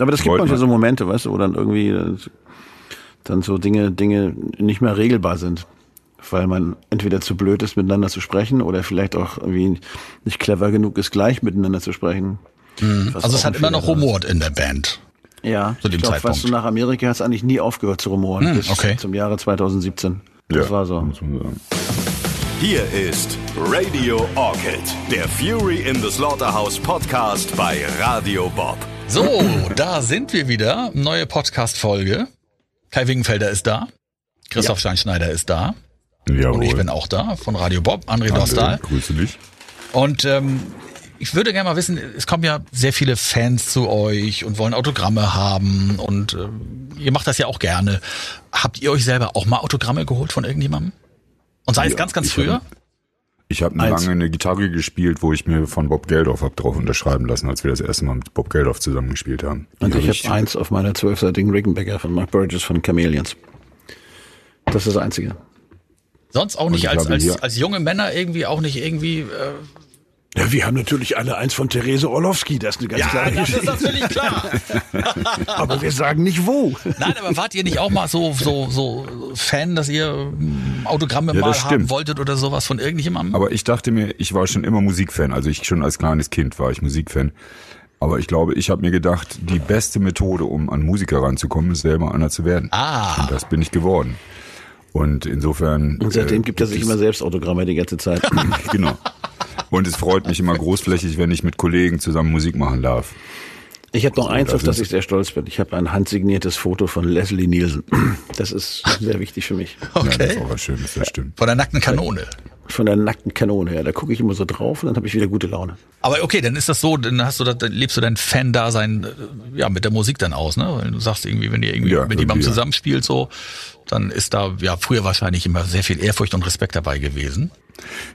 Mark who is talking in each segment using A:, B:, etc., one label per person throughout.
A: Aber das gibt
B: Wollt
A: manchmal
B: man-
A: so Momente, weißt du, wo dann irgendwie äh, dann so Dinge, Dinge nicht mehr regelbar sind. Weil man entweder zu blöd ist, miteinander zu sprechen oder vielleicht auch irgendwie nicht clever genug ist, gleich miteinander zu sprechen. Was
C: Also es hat immer noch. Humor in der Band.
A: Ja,
C: zu dem
A: ich glaub,
C: Zeitpunkt.
A: Weißt du, nach Amerika hat es eigentlich nie aufgehört zu rumoren, bis
C: okay.
A: zum Jahre 2017. Das
B: Ja,
A: war so.
B: Muss man sagen.
D: Hier ist Radio Orchid, der Fury in the Slaughterhouse Podcast bei Radio Bob.
C: So, da sind wir wieder. Neue Podcast-Folge. Kai Wingenfelder ist da. Christoph Steinschneider ist da.
B: Jawohl.
C: Und ich bin auch da von Radio Bob, André Dostal.
B: Grüße dich.
C: Und ähm, ich würde gerne mal wissen, es kommen ja sehr viele Fans zu euch und wollen Autogramme haben und ähm, ihr macht das ja auch gerne. Habt ihr euch selber auch mal Autogramme geholt von irgendjemandem? Und sei es
B: Ja,
C: ganz, ganz
B: ich
C: früher?
B: hab- Ich habe
A: Eins.
B: lange eine Gitarre gespielt, wo ich mir von Bob Geldof hab drauf unterschreiben lassen, als wir das erste Mal mit Bob Geldof zusammengespielt haben. Die
A: Und
B: hab
A: ich habe eins auf meiner zwölfseitigen Rickenbacker von Mark Burgess von Chameleons. Das ist das Einzige.
C: Sonst auch nicht
B: ich
C: als, als, als junge Männer irgendwie auch nicht irgendwie. Äh,
A: Ja, wir haben natürlich alle eins von Therese Orlowski, das ist eine ganz klare
C: das ist
A: Geschichte.
C: natürlich klar.
A: Aber wir sagen nicht wo.
C: Nein, aber wart ihr nicht auch mal so, so, so Fan, dass ihr ähm, Autogramme
B: Ja,
C: mal
B: das
C: haben
B: stimmt.
C: wolltet oder sowas von irgendjemandem?
B: Aber ich dachte mir, ich war schon immer Musikfan. Also ich schon als kleines Kind war ich Musikfan. Aber ich glaube, ich habe mir gedacht, die beste Methode, um an Musiker ranzukommen, ist selber einer zu werden.
C: Ah.
B: Und das bin ich geworden. Und insofern.
A: Und seitdem
B: äh,
A: gibt er sich immer selbst Autogramme die ganze Zeit.
B: Genau. Und es freut mich immer großflächig, wenn ich mit Kollegen zusammen Musik machen darf.
A: Ich habe noch eins, auf das ich sehr stolz bin. Ich habe ein handsigniertes Foto von Leslie Nielsen. Das ist sehr wichtig für mich.
B: Ja, das
C: Okay.
B: ist auch was Schönes, das stimmt.
C: Von der nackten Kanone.
A: Von der nackten Kanone her. Da gucke ich immer so drauf und dann habe ich wieder gute Laune.
C: Aber okay, dann ist das so, dann hast du das, dann lebst du dein Fan-Dasein äh, ja mit der Musik dann aus, ne? Weil du sagst irgendwie, wenn ihr irgendwie
B: Ja,
C: mit jemandem
B: ja.
C: zusammenspielt, so, dann ist da ja früher wahrscheinlich immer sehr viel Ehrfurcht und Respekt dabei gewesen.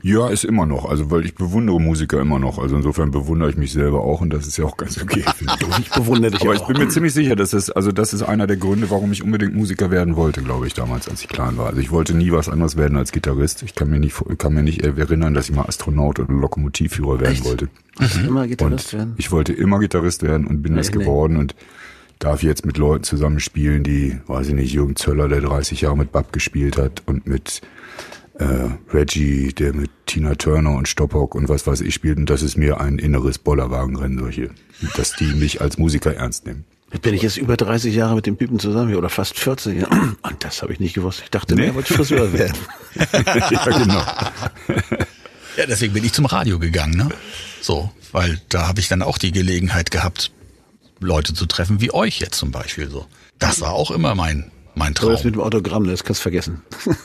B: Ja, ist immer noch. Also, weil ich bewundere Musiker immer noch. Also insofern bewundere ich mich selber auch und das ist ja auch ganz okay. ich.
A: Ich bewundere dich
B: Aber ich
A: auch.
B: bin mir ziemlich sicher, dass es, also das ist einer der Gründe, warum ich unbedingt Musiker werden wollte, glaube ich, damals, als ich klein war. Also ich wollte nie was anderes werden als Gitarrist. Ich kann mir nicht, kann mir nicht erinnern, dass ich mal Astronaut oder Lokomotivführer werden wollte.
A: immer Gitarrist
B: Und
A: werden.
B: ich wollte immer Gitarrist werden und bin das
A: Nee, nee.
B: geworden und darf jetzt mit Leuten zusammenspielen, die, weiß ich nicht, Jürgen Zöller, der 30 Jahre mit Bab gespielt hat und mit äh, Reggie, der mit Tina Turner und Stoppock und was weiß ich spielt. Und das ist mir ein inneres Bollerwagenrennen, solche, dass die mich als Musiker ernst nehmen.
A: Jetzt bin ich jetzt über 30 Jahre mit dem Typen zusammen hier, oder fast 40. ja. Und das habe ich nicht gewusst. Ich dachte, nee. er wollte Friseur werden.
B: ja, genau.
C: Ja, deswegen bin ich zum Radio gegangen, ne? So, weil da habe ich dann auch die Gelegenheit gehabt, Leute zu treffen, wie euch jetzt zum Beispiel so. Das war auch immer mein, mein
A: Aber
C: Traum.
A: das mit dem Autogramm, das kannst du vergessen.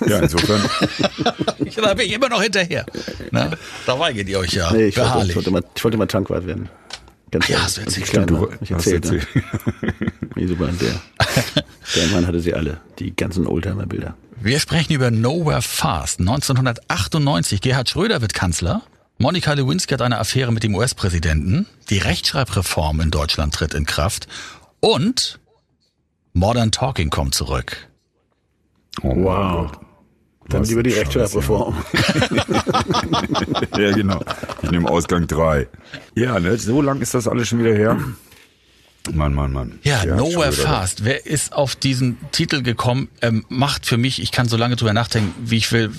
B: Ja, insofern,
C: Ich, da bin ich immer noch hinterher. Ne? Da weigert ihr euch ja
A: Nee, ich, wollte, ich, wollte mal, ich wollte mal Tankwart werden. Ganz
C: Ja, hast du
A: als ich
C: erzählt,
A: klein
B: du.
A: Ich
B: hast
A: erzählt, ne?
B: erzählt.
A: Nee, super, der, der Mann hatte sie alle, die ganzen Oldtimer-Bilder.
C: Wir sprechen über Nowhere Fast. 1998, Gerhard Schröder wird Kanzler. Monika Lewinsky hat eine Affäre mit dem US-Präsidenten. Die Rechtschreibreform in Deutschland tritt in Kraft. Und Modern Talking kommt zurück.
B: Oh
A: Wow. Dann lieber die Rechtschreibreform.
B: Ja, genau. Ich nehme Ausgang drei. Ja, ne, so lang ist das alles schon wieder her. Mann, Mann, Mann.
C: Ja,
B: Gerhard
C: Nowhere. Fast. Wer ist auf diesen Titel gekommen? Ähm, macht für mich, ich kann so lange drüber nachdenken, wie ich will.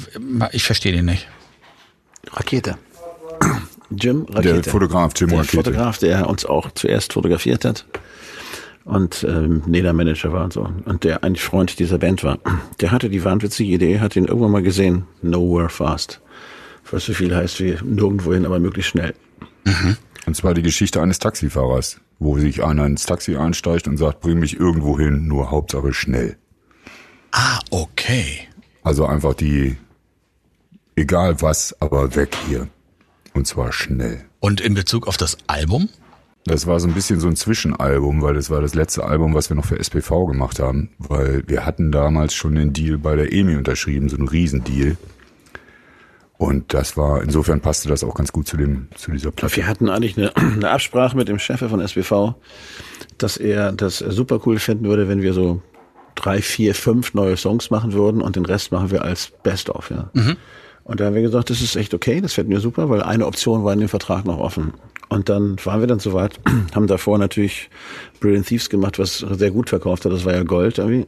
C: Ich verstehe den nicht.
A: Rakete. Jim Rakete.
B: Der Fotograf Jim
A: der
B: Rakete.
A: Fotograf, der uns auch zuerst fotografiert hat und ähm, Ledermanager war und so und der ein Freund dieser Band war. Der hatte die wahnwitzige Idee, hat ihn irgendwann mal gesehen, Nowhere Fast. Was so viel heißt wie nirgendwohin, aber möglichst schnell.
B: Und zwar die Geschichte eines Taxifahrers, wo sich einer ins Taxi einsteigt und sagt, bring mich irgendwo hin, nur Hauptsache schnell.
C: Ah, okay.
B: Also einfach die, egal was, aber weg hier. Und zwar schnell.
C: Und in Bezug auf das Album?
B: Das war so ein bisschen so ein Zwischenalbum, weil das war das letzte Album, was wir noch für SPV gemacht haben, weil wir hatten damals schon den Deal bei der EMI unterschrieben, so einen Riesendeal. Und das war, insofern passte das auch ganz gut zu dem, zu dieser Platte.
A: Wir hatten eigentlich eine, eine Absprache mit dem Chef von SBV, dass er das super cool finden würde, wenn wir so drei, vier, fünf neue Songs machen würden und den Rest machen wir als Best-of. Ja. Und da haben wir gesagt, das ist echt okay, das fänden wir super, weil eine Option war in dem Vertrag noch offen. Und dann waren wir dann soweit, haben davor natürlich Brilliant Thieves gemacht, was sehr gut verkauft hat. Das war ja Gold irgendwie.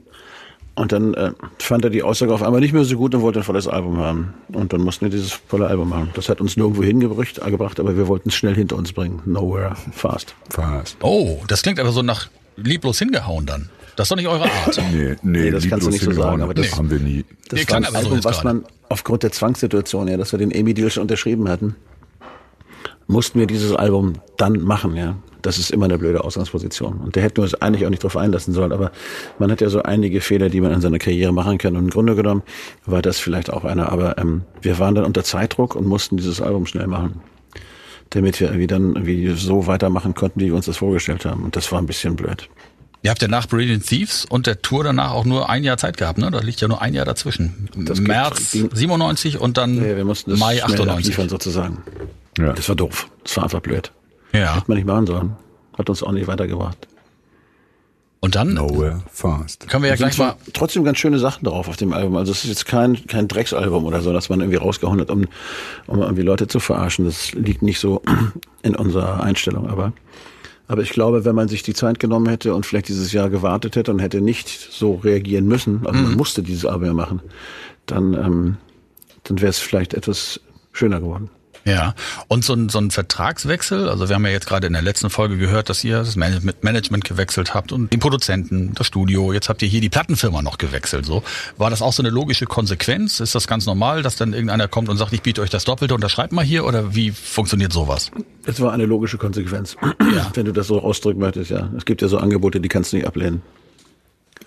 A: Und dann äh, fand er die Aussage auf einmal nicht mehr so gut und wollte ein volles Album haben. Und dann mussten wir dieses volle Album machen. Das hat uns nirgendwo hingebracht, äh, gebracht, aber wir wollten es schnell hinter uns bringen. Nowhere, fast.
B: Fast.
C: Oh, das klingt aber so nach lieblos hingehauen dann. Das ist doch nicht eure Art.
B: Nee, nee,
A: Nee, das kannst du nicht so sagen, aber das-
B: haben wir nie.
A: Das
C: Nee,
A: war
C: kann
A: ein Album, was man aufgrund der Zwangssituation, ja, dass wir den Amy Deal schon unterschrieben hatten, mussten wir dieses Album dann machen, ja. Das ist immer eine blöde Ausgangsposition. Und der hätten wir uns eigentlich auch nicht drauf einlassen sollen. Aber man hat ja so einige Fehler, die man in seiner Karriere machen kann. Und im Grunde genommen war das vielleicht auch einer. Aber ähm, wir waren dann unter Zeitdruck und mussten dieses Album schnell machen. Damit wir irgendwie dann irgendwie so weitermachen konnten, wie wir uns das vorgestellt haben. Und das war ein bisschen blöd.
C: Ihr habt ja nach Brilliant Thieves und der Tour danach auch nur ein Jahr Zeit gehabt, ne? Da liegt ja nur ein Jahr dazwischen.
A: Das
C: März
A: ging-
C: 97 und dann
A: Ja,
C: Mai
A: schnell
C: 98.
A: abliefern sozusagen.
B: Ja.
A: Das war doof. Das war einfach blöd.
C: Ja.
A: Hätte man nicht machen sollen. Hat uns auch nicht weitergebracht.
C: Und dann
B: Nowhere fast.
C: können wir ja gleich mal.
A: Trotzdem ganz schöne Sachen drauf auf dem Album. Also es ist jetzt kein, kein Drecksalbum oder so, dass man irgendwie rausgehauen hat, um, um irgendwie Leute zu verarschen. Das liegt nicht so in unserer Einstellung. Aber, aber ich glaube, wenn man sich die Zeit genommen hätte und vielleicht dieses Jahr gewartet hätte und hätte nicht so reagieren müssen, also man musste dieses Album ja machen, dann, ähm, dann wäre es vielleicht etwas schöner geworden.
C: Ja. Und so ein, so ein Vertragswechsel, also wir haben ja jetzt gerade in der letzten Folge gehört, dass ihr das Man- Management gewechselt habt und den Produzenten, das Studio, jetzt habt ihr hier die Plattenfirma noch gewechselt. So War das auch so eine logische Konsequenz? Ist das ganz normal, dass dann irgendeiner kommt und sagt, ich biete euch das Doppelte, unterschreibt mal hier? Oder wie funktioniert sowas?
A: Es war eine logische Konsequenz.
C: Ja.
A: Wenn du das so ausdrücken möchtest, ja. Es gibt ja so Angebote, die kannst du nicht ablehnen.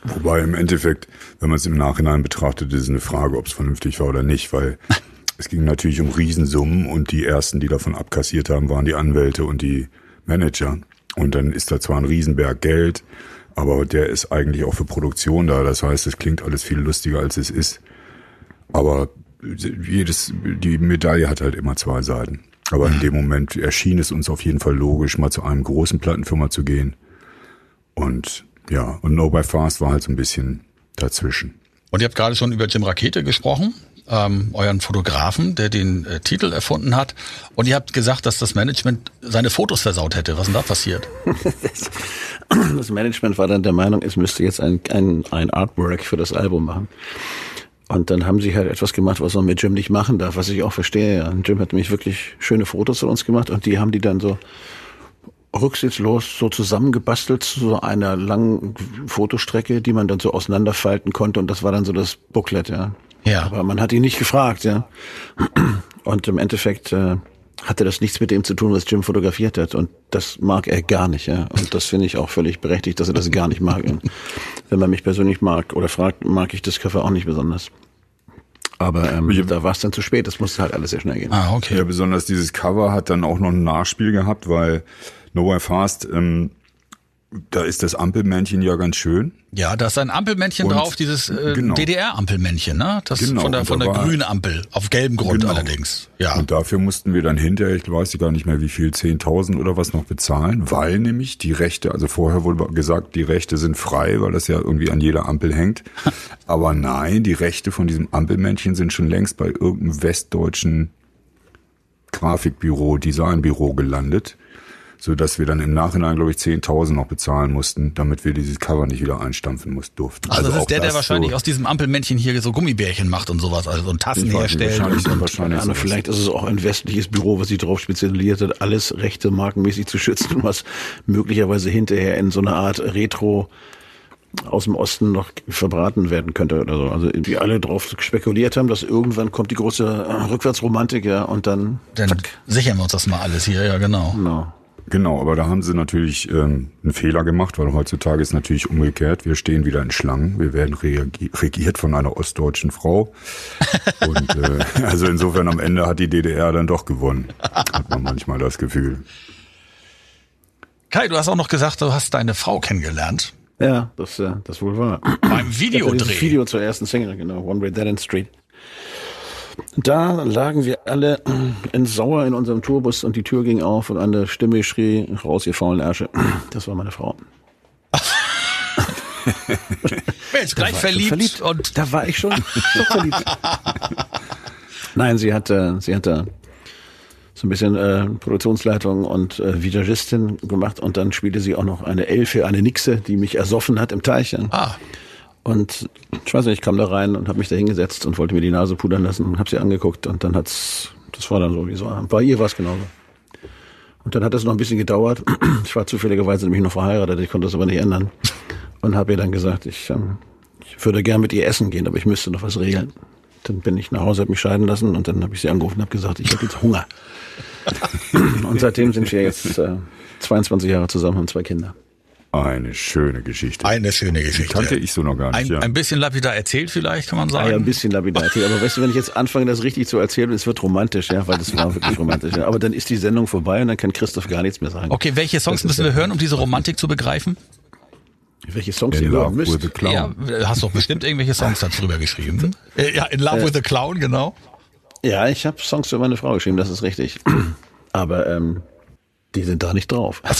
B: Wobei im Endeffekt, wenn man es im Nachhinein betrachtet, ist es eine Frage, ob es vernünftig war oder nicht, weil es ging natürlich um Riesensummen und die ersten, die davon abkassiert haben, waren die Anwälte und die Manager. Und dann ist da zwar ein Riesenberg Geld, aber der ist eigentlich auch für Produktion da. Das heißt, es klingt alles viel lustiger, als es ist. Aber jedes, die Medaille hat halt immer zwei Seiten. Aber in dem Moment erschien es uns auf jeden Fall logisch, mal zu einem großen Plattenfirma zu gehen. Und ja, und No by Fast war halt so ein bisschen dazwischen.
C: Und ihr habt gerade schon über Jim Rakete gesprochen, ähm, euren Fotografen, der den äh, Titel erfunden hat. Und ihr habt gesagt, dass das Management seine Fotos versaut hätte. Was ist denn da passiert?
A: Das Management war dann der Meinung, es müsste jetzt ein, ein, ein Artwork für das Album machen. Und dann haben sie halt etwas gemacht, was man mit Jim nicht machen darf, was ich auch verstehe. Ja. Jim hat nämlich wirklich schöne Fotos von uns gemacht und die haben die dann so rücksichtslos so zusammengebastelt zu so einer langen Fotostrecke, die man dann so auseinanderfalten konnte und das war dann so das Booklet, ja.
C: Ja.
A: Aber man hat ihn nicht gefragt, ja. Und im Endeffekt äh, hatte das nichts mit dem zu tun, was Jim fotografiert hat. Und das mag er gar nicht, ja. Und das finde ich auch völlig berechtigt, dass er das gar nicht mag. Und wenn man mich persönlich mag oder fragt, mag ich das Cover auch nicht besonders. Aber ähm, da war es dann zu spät, das musste halt alles sehr schnell gehen.
C: Ah, okay.
B: Ja, besonders dieses Cover hat dann auch noch ein Nachspiel gehabt, weil No Way Fast, ähm, da ist das Ampelmännchen ja ganz schön.
C: Ja, da ist ein Ampelmännchen
B: Und-
C: drauf, dieses äh,
B: genau.
C: DDR-Ampelmännchen, ne? Das
B: Genau,
C: von der von der grünen Ampel auf gelbem Grund
B: Genau.
C: allerdings. Ja.
B: Und dafür mussten wir dann hinterher, ich weiß gar nicht mehr wie viel, 10.000 oder was noch bezahlen, weil nämlich die Rechte, also vorher wurde gesagt, die Rechte sind frei, weil das ja irgendwie an jeder Ampel hängt. Aber nein, die Rechte von diesem Ampelmännchen sind schon längst bei irgendeinem westdeutschen Grafikbüro, Designbüro gelandet, so dass wir dann im Nachhinein, glaube ich, 10.000 noch bezahlen mussten, damit wir dieses Cover nicht wieder einstampfen mussten, durften.
C: Ach, das
B: auch
C: ist der, der
B: das
C: wahrscheinlich
B: so,
C: aus diesem Ampelmännchen hier so Gummibärchen macht und sowas, also und Tassen
B: Ich weiß nicht,
C: herstellt.
B: wahrscheinlich-
C: Und,
B: wahrscheinlich
A: Keine Ahnung,
B: sowas.
A: vielleicht ist es auch ein westliches Büro, was sich darauf spezialisiert hat, alles rechte markenmäßig zu schützen, was möglicherweise hinterher in so einer Art Retro aus dem Osten noch verbraten werden könnte oder so. Also die alle darauf spekuliert haben, dass irgendwann kommt die große äh, Rückwärtsromantik, ja, und dann,
C: dann sichern wir uns das mal alles hier, ja genau.
A: genau.
B: Genau, aber da haben sie natürlich ähm, einen Fehler gemacht, weil heutzutage ist natürlich umgekehrt. Wir stehen wieder in Schlangen. Wir werden regiert von einer ostdeutschen Frau. Und äh, also insofern am Ende hat die DDR dann doch gewonnen. Hat man manchmal das Gefühl.
C: Kai, du hast auch noch gesagt, du hast deine Frau kennengelernt.
A: Ja, das, äh, das wohl war.
C: Beim Videodreh.
A: Video zur ersten Single, genau, One Way Dead End Street. Da lagen wir alle in Sauer in unserem Tourbus und die Tür ging auf und eine Stimme schrie, raus ihr faulen Ärsche. Das war meine Frau.
C: Mensch, gleich
A: Da war ich schon
C: verliebt,
A: verliebt.
C: und
A: Da war ich schon, schon verliebt. Nein, sie hatte, sie hatte so so ein bisschen äh, Produktionsleitung und äh, Visagistin gemacht und dann spielte sie auch noch eine Elfe, eine Nixe, die mich ersoffen hat im Teich.
C: Ah,
A: Und ich weiß nicht, ich kam da rein und habe mich da hingesetzt und wollte mir die Nase pudern lassen und habe sie angeguckt und dann hat's, das war dann so, wie so, bei ihr war es genauso. Und dann hat es noch ein bisschen gedauert. Ich war zufälligerweise nämlich noch verheiratet, ich konnte das aber nicht ändern. Und habe ihr dann gesagt, ich, ähm, ich würde gern mit ihr essen gehen, aber ich müsste noch was regeln. Dann bin ich nach Hause, habe mich scheiden lassen und dann habe ich sie angerufen und habe gesagt, ich habe jetzt Hunger. und seitdem sind wir jetzt äh, 22 Jahre zusammen, haben zwei Kinder.
B: Eine schöne Geschichte.
C: eine schöne
B: Die
C: Geschichte.
B: kannte ich so noch gar nicht.
C: Ein,
B: ja.
C: ein bisschen lapidar erzählt vielleicht, kann man
A: Ah, ja, ein
C: sagen.
A: bisschen lapidar. erzählt. Aber weißt du, wenn ich jetzt anfange, das richtig zu erzählen, es wird romantisch, ja, weil das war wirklich romantisch. Ja. Aber dann ist die Sendung vorbei und dann kann Christoph gar nichts mehr sagen.
C: Okay, welche Songs
A: Das
C: müssen wir hören, um diese Romantik zu begreifen?
A: Welche Songs
B: In
A: ihr hören
B: Love with
A: müsst.
B: the Clown.
C: Ja, hast doch bestimmt irgendwelche Songs darüber geschrieben. Äh, Ja, In Love with the Clown, genau.
A: Ja, ich habe Songs für meine Frau geschrieben, das ist richtig. Aber ähm, die sind da nicht drauf.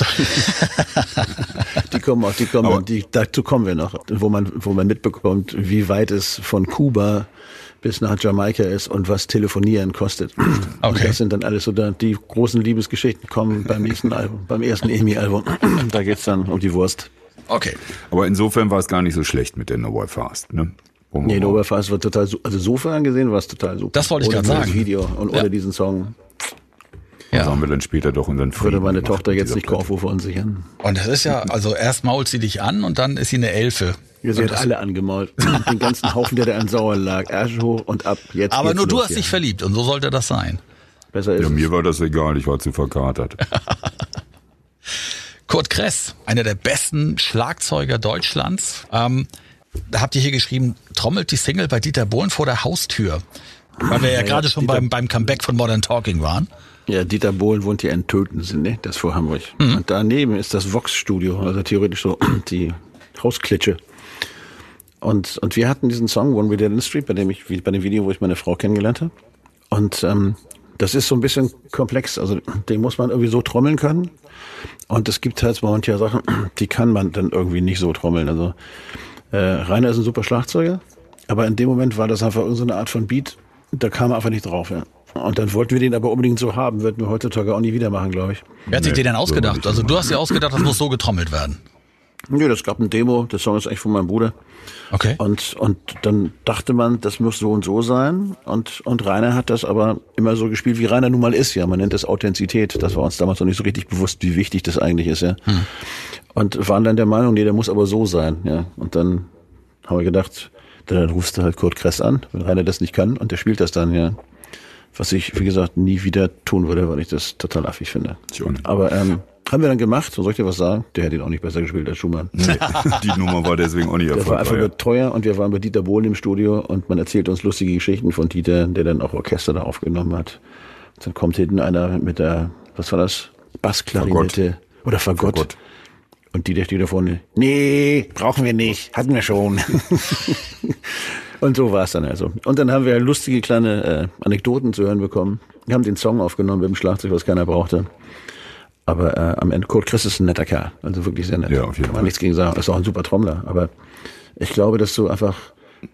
A: die kommen auch, die kommen,
B: Aber-
A: die, dazu kommen wir noch, wo man, wo man mitbekommt, wie weit es von Kuba bis nach Jamaika ist und was Telefonieren kostet. Und
C: Okay.
A: das sind dann alles so da, die großen Liebesgeschichten kommen beim nächsten Album, beim ersten EMI-Album. da geht's dann um die Wurst.
C: Okay.
B: Aber insofern war es gar nicht so schlecht mit der No Way Fast. Ne? Wir
A: Nee,
B: mal-
A: Noberfass war total, also sofern gesehen war es total super.
C: Das wollte ich
A: Ohne
C: grad
A: dieses
C: sagen.
A: Video und ohne
C: Ja.
A: diesen Song
C: Ja.
B: So haben wir dann später doch unseren
A: würde
B: Frieden
A: meine
B: gemacht
A: Tochter jetzt nicht. Korfu verunsichern.
C: Und das ist ja, also erst mault sie dich an und dann ist sie eine Elfe.
A: Ja, sie
C: Und
A: hat alle angemalt. Den ganzen Haufen, der da an Sauer lag. Ärsche hoch und ab. Jetzt
C: Aber nur du hast
A: hier.
C: dich verliebt und so sollte das sein.
A: Besser ist
B: Ja,
A: es.
B: mir war das egal, ich war zu verkatert.
C: Kurt Kress, einer der besten Schlagzeuger Deutschlands. Ähm, da habt ihr hier geschrieben, trommelt die Single bei Dieter Bohlen vor der Haustür. Weil wir ja,
A: Ja,
C: gerade schon
A: Dieter-
C: beim, beim Comeback von Modern Talking waren.
A: Ja, Dieter Bohlen wohnt ja in Tötensen, ne? Das ist vor Hamburg.
C: Mhm.
A: Und daneben ist das Vox-Studio, also theoretisch so die Hausklitsche. Und, und wir hatten diesen Song, One We Dead in the Street, bei dem ich, wie bei dem Video, wo ich meine Frau kennengelernt habe. Und ähm, das ist so ein bisschen komplex. Also den muss man irgendwie so trommeln können. Und es gibt halt manche Sachen, die kann man dann irgendwie nicht so trommeln. Also äh, Rainer ist ein super Schlagzeuger, aber in dem Moment war das einfach irgendeine Art von Beat, da kam er einfach nicht drauf. Ja. Und dann wollten wir den aber unbedingt so haben, würden wir heutzutage auch nie wieder machen, glaube ich.
C: Wer hat sich
B: Nee,
C: den denn
B: so
C: ausgedacht?
B: ich
C: Also du hast dir ausgedacht, das muss so getrommelt werden.
A: Nö, das gab ein Demo, der Song ist eigentlich von meinem Bruder.
C: Okay.
A: Und, und dann dachte man, das muss so und so sein. Und, und Rainer hat das aber immer so gespielt, wie Rainer nun mal ist, ja. Man nennt das Authentizität. Das war uns damals noch nicht so richtig bewusst, wie wichtig das eigentlich ist, ja. Und waren dann der Meinung, nee, der muss aber so sein, ja. Und dann haben wir gedacht, dann rufst du halt Kurt Kress an, wenn Rainer das nicht kann, und der spielt das dann, ja. Was ich, wie gesagt, nie wieder tun würde, weil ich das total affig finde.
B: Nicht.
A: Aber ähm, haben wir dann gemacht, und soll ich dir was sagen? Der hätte ihn auch nicht besser gespielt als Schumann.
B: Nee, die Nummer war deswegen auch nicht
A: Der war einfach
B: erfolgreich.
A: nur teuer und wir waren bei Dieter Bohlen im Studio und man erzählt uns lustige Geschichten von Dieter, der dann auch Orchester da aufgenommen hat. Und dann kommt hinten einer mit der, was war das? Bassklarinette oder Fagott.
B: Fagott.
A: Und Dieter steht da vorne, nee, brauchen wir nicht, hatten wir schon. und so war es dann also. Und dann haben wir lustige kleine äh, Anekdoten zu hören bekommen. Wir haben den Song aufgenommen mit dem Schlagzeug, was keiner brauchte. Aber äh, am Ende, Kurt Chris ist ein netter Kerl. Also wirklich sehr nett.
B: Ja, auf jeden
A: Kann man
B: Fall.
A: nichts gegen sagen. Ist auch ein super Trommler. Aber ich glaube, dass du einfach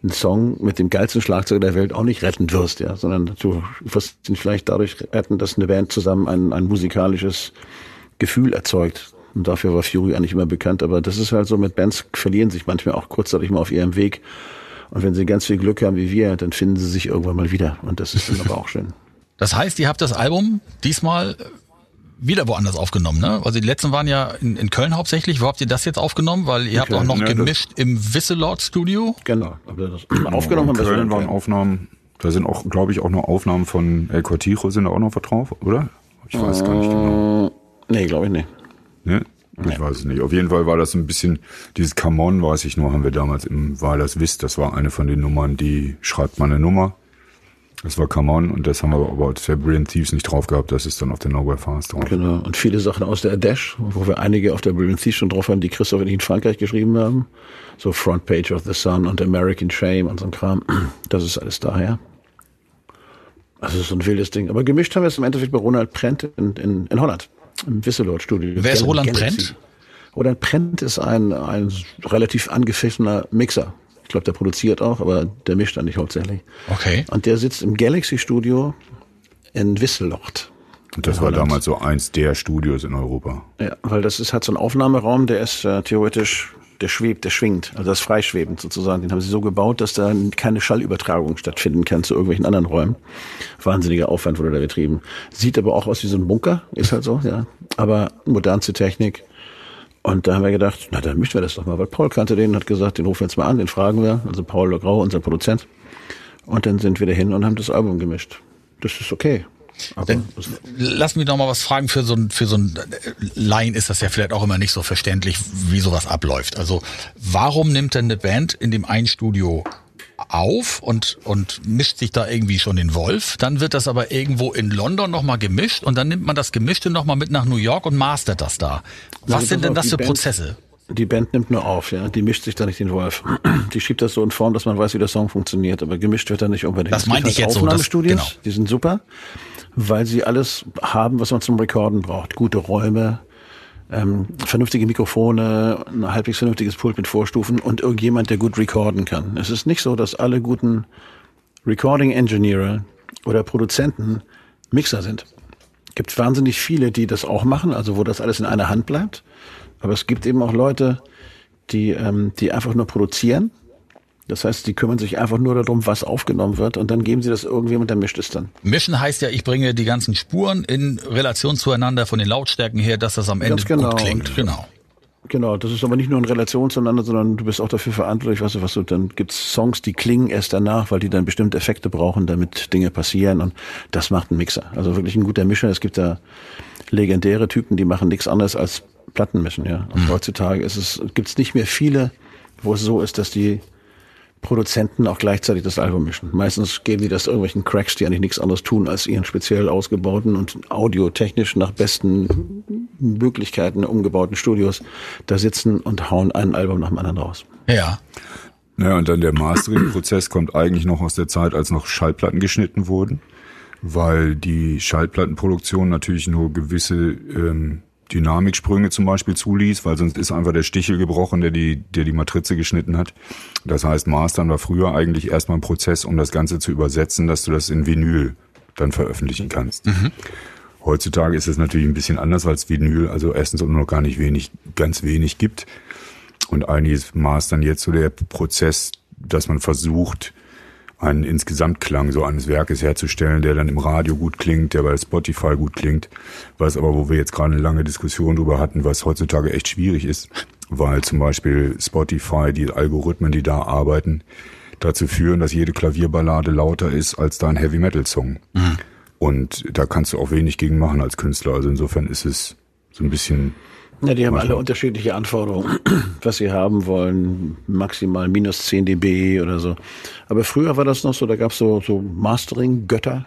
A: einen Song mit dem geilsten Schlagzeug der Welt auch nicht retten wirst, ja, sondern du wirst ihn vielleicht dadurch retten, dass eine Band zusammen ein, ein musikalisches Gefühl erzeugt. Und dafür war Fury eigentlich immer bekannt. Aber das ist halt so, mit Bands verlieren sich manchmal auch kurzzeitig mal auf ihrem Weg. Und wenn sie ganz viel Glück haben wie wir, dann finden sie sich irgendwann mal wieder. Und das ist dann aber auch schön.
C: Das heißt, ihr habt das Album diesmal äh, wieder woanders aufgenommen, ne? Also die letzten waren ja in, in Köln hauptsächlich. Wo habt ihr das jetzt aufgenommen? Weil ihr habt auch
A: Köln,
C: noch
B: ja, das-
C: gemischt im Wisselord Studio.
A: Genau. Aber das aufgenommen
B: in Köln
A: so
B: waren Aufnahmen, da sind auch, glaube ich, auch noch Aufnahmen von El Cortijo, sind da auch noch was drauf, oder? Ich weiß gar nicht genau.
A: Nee, glaube ich nicht.
B: Ne? Ich weiß es nicht. Auf jeden Fall war das ein bisschen, dieses Come On, weiß ich nur, haben wir damals im Wahlers Wiss, das war eine von den Nummern, die schreibt man eine Nummer. Das war Come On und das haben wir aber auf der Brilliant Thieves nicht drauf gehabt, das ist dann auf der Nowhere Fast drauf.
A: Genau. Und viele Sachen aus der Dash, wo wir einige auf der Brilliant Sea schon drauf haben, die Christoph und ich in Frankreich geschrieben haben. So Front Page of the Sun und American Shame und so ein Kram. Das ist alles daher. Also es ist so ein wildes Ding. Aber gemischt haben wir es im Endeffekt bei Ronald Prent in, in, in Holland. Im Wisselord Studio.
C: Wer ist Roland
A: Galaxy.
C: Prent?
A: Roland Prent ist ein, ein relativ angepfiffener Mixer. Ich glaube, der produziert auch, aber der mischt dann nicht hauptsächlich.
C: Okay.
A: Und der sitzt im Galaxy Studio in Wisselocht.
B: Und das war damals so eins der Studios in Europa.
A: Ja, weil das ist, hat so einen Aufnahmeraum, der ist äh, theoretisch, der schwebt, der schwingt, also das freischwebend sozusagen. Den haben sie so gebaut, dass da keine Schallübertragung stattfinden kann zu irgendwelchen anderen Räumen. Wahnsinniger Aufwand wurde da betrieben. Sieht aber auch aus wie so ein Bunker, ist halt so, ja. Aber modernste Technik. Und da haben wir gedacht, na, dann mischen wir das doch mal, weil Paul kannte den, hat gesagt, den rufen wir jetzt mal an, den fragen wir, also Paul Grau, unser Produzent. Und dann sind wir dahin und haben das Album gemischt. Das ist okay.
C: Dann, lass mich noch mal was fragen. Für so ein, für so ein Laien ist das ja vielleicht auch immer nicht so verständlich, wie sowas abläuft. Also, warum nimmt denn eine Band in dem einen Studio auf und, und mischt sich da irgendwie schon den Wolf. Dann wird das aber irgendwo in London nochmal gemischt und dann nimmt man das Gemischte nochmal mit nach New York und mastert das da. Was sind denn das für
A: Band-
C: Prozesse?
A: Die Band nimmt nur auf, ja. Die mischt sich da nicht den Wolf. Die schiebt das so in Form, dass man weiß, wie der Song funktioniert, aber gemischt wird er nicht unbedingt.
C: Das meinte ich
A: halt
C: jetzt so, das- genau.
A: die sind super, weil sie alles haben, was man zum Recorden braucht. Gute Räume, ähm, vernünftige Mikrofone, ein halbwegs vernünftiges Pult mit Vorstufen und irgendjemand, der gut recorden kann. Es ist nicht so, dass alle guten Recording Engineer oder Produzenten Mixer sind. Gibt wahnsinnig viele, die das auch machen, also wo das alles in einer Hand bleibt. Aber es gibt eben auch Leute, die, ähm, die einfach nur produzieren. Das heißt, die kümmern sich einfach nur darum, was aufgenommen wird und dann geben sie das irgendjemand, der mischt es dann.
C: Mischen heißt ja, ich bringe die ganzen Spuren in Relation zueinander von den Lautstärken her, dass das am Ende
A: genau.
C: gut klingt. Genau.
A: Genau, das ist aber nicht nur in Relation zueinander, sondern du bist auch dafür verantwortlich, weißt du, was du, dann gibt's Songs, die klingen erst danach, weil die dann bestimmte Effekte brauchen, damit Dinge passieren und das macht ein Mixer. Also wirklich ein guter Mischer. Es gibt da legendäre Typen, die machen nichts anderes als Platten mischen, ja. Und heutzutage ist es, gibt's nicht mehr viele, wo es so ist, dass die Produzenten auch gleichzeitig das Album mischen. Meistens geben die das irgendwelchen Cracks, die eigentlich nichts anderes tun, als ihren speziell ausgebauten und audiotechnisch nach besten Möglichkeiten umgebauten Studios da sitzen und hauen ein Album nach dem anderen raus.
C: Ja.
B: Naja, und dann der Mastering-Prozess kommt eigentlich noch aus der Zeit, als noch Schallplatten geschnitten wurden, weil die Schallplattenproduktion natürlich nur gewisse ähm, Dynamiksprünge zum Beispiel zuließ, weil sonst ist einfach der Stichel gebrochen, der die, der die Matrize geschnitten hat. Das heißt, Mastern war früher eigentlich erstmal ein Prozess, um das Ganze zu übersetzen, dass du das in Vinyl dann veröffentlichen kannst. Heutzutage ist es natürlich ein bisschen anders, weil es Vinyl also erstens noch gar nicht wenig, ganz wenig gibt. Und eigentlich ist Mastern jetzt so der Prozess, dass man versucht, einen Insgesamtklang so eines Werkes herzustellen, der dann im Radio gut klingt, der bei Spotify gut klingt, was aber, wo wir jetzt gerade eine lange Diskussion drüber hatten, was heutzutage echt schwierig ist, weil zum Beispiel Spotify, die Algorithmen, die da arbeiten, dazu führen, dass jede Klavierballade lauter ist als da ein Heavy-Metal-Song. Und da kannst du auch wenig gegen machen als Künstler. Also insofern ist es so ein bisschen
A: Ja, die haben
B: Manchmal.
A: alle unterschiedliche Anforderungen, was sie haben wollen, maximal minus 10 dB oder so. Aber früher war das noch so, da gab's so, so Mastering-Götter,